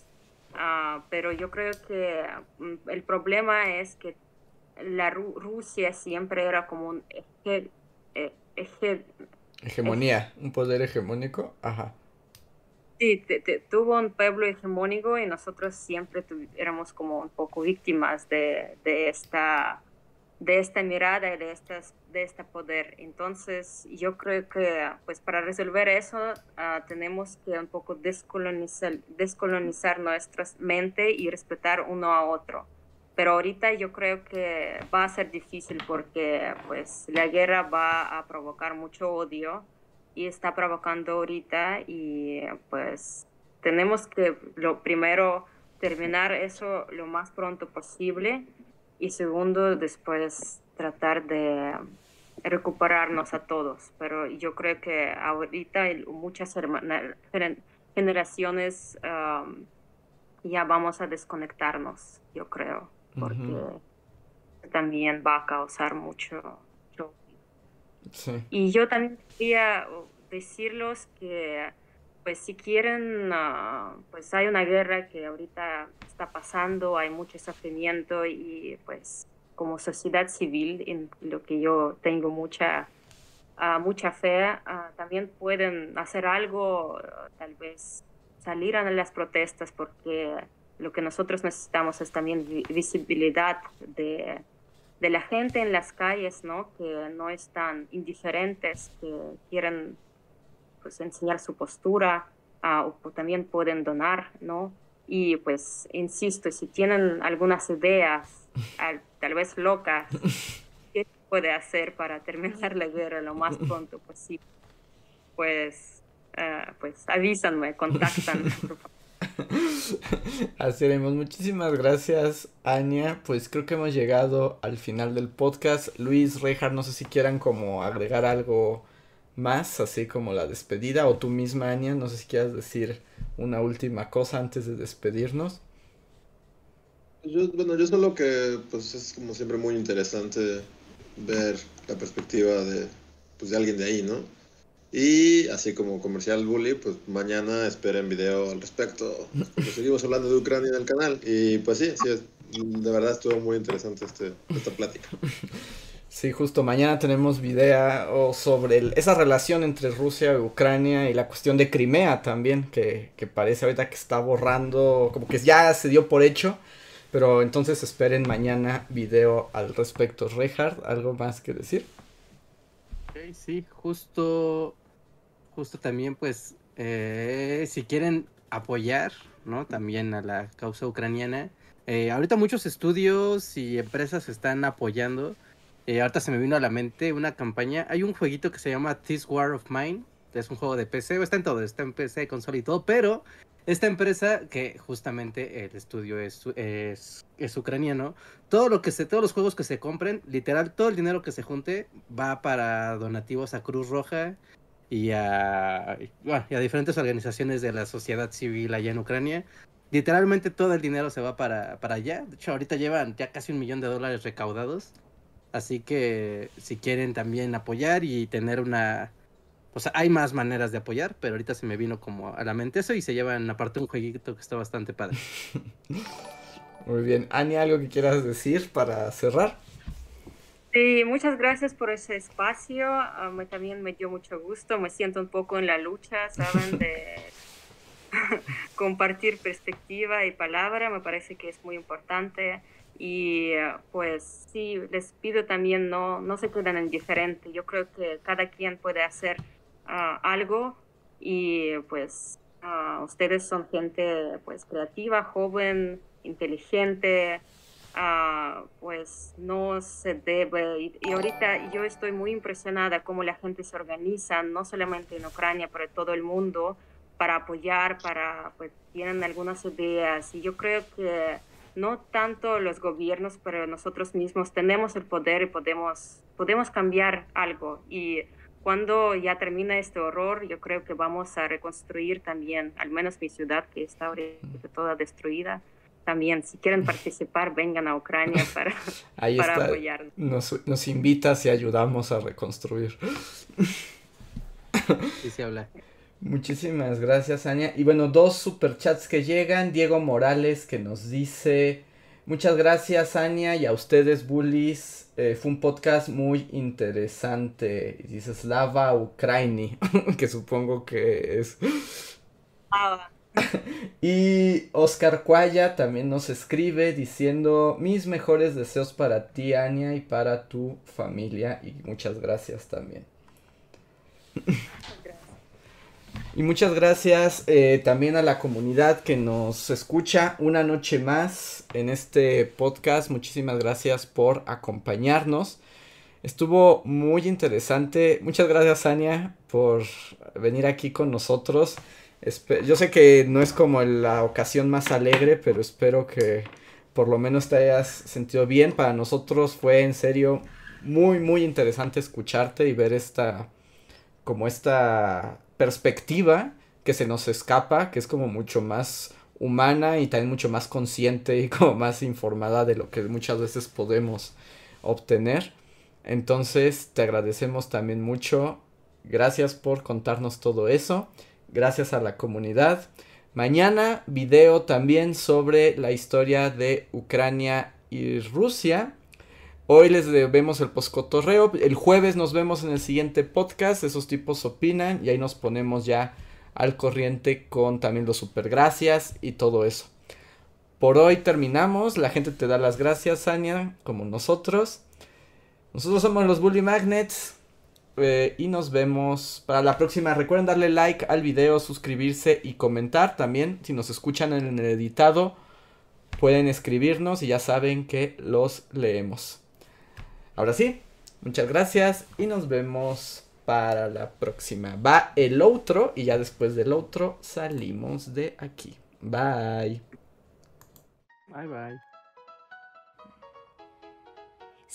pero yo creo que mm, el problema es que la Rusia siempre era como un eje, e, hegemonía, un poder hegemónico, ajá. Sí, tuvo un pueblo hegemónico y nosotros siempre éramos como un poco víctimas de, de, esta, de esta mirada y de, estas, de este poder. Entonces, yo creo que pues para resolver eso ah, tenemos que un poco descolonizar, descolonizar nuestra mente y respetar uno a otro pero ahorita yo creo que va a ser difícil porque pues la guerra va a provocar mucho odio y está provocando ahorita y pues tenemos que lo primero terminar eso lo más pronto posible y segundo después tratar de recuperarnos a todos. Pero yo creo que ahorita muchas generaciones ya vamos a desconectarnos yo creo porque también va a causar mucho, Y yo también quería decirles que pues si quieren, ah, pues hay una guerra que ahorita está pasando, hay mucho sufrimiento y pues como sociedad civil, en lo que yo tengo mucha, uh, mucha fe, ah, también pueden hacer algo, tal vez salir a las protestas porque lo que nosotros necesitamos es también visibilidad de, de, la gente en las calles, ¿no? Que no están indiferentes, que quieren pues, enseñar su postura uh, o también pueden donar, ¿no? Y pues, insisto, si tienen algunas ideas, tal vez locas, ¿qué puede hacer para terminar la guerra lo más pronto posible? Pues, uh, pues avísanme, contáctanme, por favor. Haceremos. Muchísimas gracias, Anya. Pues creo que hemos llegado al final del podcast. Luis, Rejar, no sé si quieran como agregar algo más, así como la despedida, o tú misma, Anya, no sé si quieras decir una última cosa antes de despedirnos. Yo, bueno, yo solo que pues es como siempre muy interesante ver la perspectiva de, pues, de alguien de ahí, ¿no? Y así como comercial bully, pues mañana esperen video al respecto. Porque seguimos hablando de Ucrania en el canal. Y pues sí, sí de verdad estuvo muy interesante este, esta plática. Sí, justo mañana tenemos video sobre esa relación entre Rusia y Ucrania y la cuestión de Crimea también, que, que parece ahorita que está borrando, como que ya se dio por hecho. Pero entonces esperen mañana video al respecto. Reinhard, ¿algo más que decir? Sí, justo, justo también, pues, eh, si quieren apoyar, ¿no? También a la causa ucraniana. Eh, ahorita muchos estudios y empresas están apoyando. Eh, ahorita se me vino a la mente una campaña. Hay un jueguito que se llama This War of Mine. Es un juego de PC, está en todo, está en PC, consola y todo, pero esta empresa, que justamente el estudio es, ucraniano, todo lo que se, todos los juegos que se compren, literal, todo el dinero que se junte va para donativos a Cruz Roja y a, y a diferentes organizaciones de la sociedad civil allá en Ucrania. Literalmente todo el dinero se va para allá. De hecho, ahorita llevan ya casi un millón de dólares recaudados. Así que si quieren también apoyar y tener una, o sea, hay más maneras de apoyar, pero ahorita se me vino como a la mente eso y se llevan aparte un jueguito que está bastante padre. Muy bien. Ani, ¿algo que quieras decir para cerrar? Sí, muchas gracias por ese espacio. también me dio mucho gusto. Me siento un poco en la lucha, ¿saben? De compartir perspectiva y palabra. Me parece que es muy importante. Y pues sí, les pido también no, no se queden indiferentes. Yo creo que cada quien puede hacer algo y pues ustedes son gente pues creativa, joven, inteligente, pues no se debe. Y, y, ahorita yo estoy muy impresionada cómo la gente se organiza, no solamente en Ucrania, pero en todo el mundo, para apoyar, para, pues tienen algunas ideas. Y yo creo que no tanto los gobiernos, pero nosotros mismos tenemos el poder y podemos, podemos cambiar algo. Y cuando ya termina este horror, yo creo que vamos a reconstruir también, al menos mi ciudad, que está ahorita toda destruida, también, si quieren participar, vengan a Ucrania para, Ahí para apoyarnos. Nos, nos invitas y ayudamos a reconstruir. Sí se habla. Muchísimas gracias, Ania. Y bueno, dos superchats que llegan. Diego Morales que nos dice, muchas gracias, Ania, y a ustedes, bullies. Eh, fue un podcast muy interesante. dice Slava Ukraini, que supongo que es... Ah. y Oscar Cuaya también nos escribe diciendo mis mejores deseos para ti, Ania, y para tu familia. Y muchas gracias también. Y muchas gracias eh, también a la comunidad que nos escucha una noche más en este podcast. Muchísimas gracias por acompañarnos. Estuvo muy interesante. Muchas gracias, Ania, por venir aquí con nosotros. Yo sé que no es como la ocasión más alegre, pero espero que por lo menos te hayas sentido bien. Para nosotros fue en serio muy, muy interesante escucharte y ver esta, como esta perspectiva que se nos escapa, que es como mucho más humana y también mucho más consciente y como más informada de lo que muchas veces podemos obtener. Entonces te agradecemos también mucho. Gracias por contarnos todo eso gracias a la comunidad. Mañana video también sobre la historia de Ucrania y Rusia. Hoy les vemos el poscotorreo. El jueves nos vemos en el siguiente podcast. Esos tipos opinan y ahí nos ponemos ya al corriente con también los super gracias y todo eso. Por hoy terminamos. La gente te da las gracias, Ania, como nosotros. Nosotros somos los Bully Magnets. Eh, y nos vemos para la próxima. Recuerden darle like al video, suscribirse y comentar también. Si nos escuchan en el editado, pueden escribirnos y ya saben que los leemos. Ahora sí, muchas gracias y nos vemos para la próxima. Va el otro y ya después del otro salimos de aquí. Bye. Bye bye.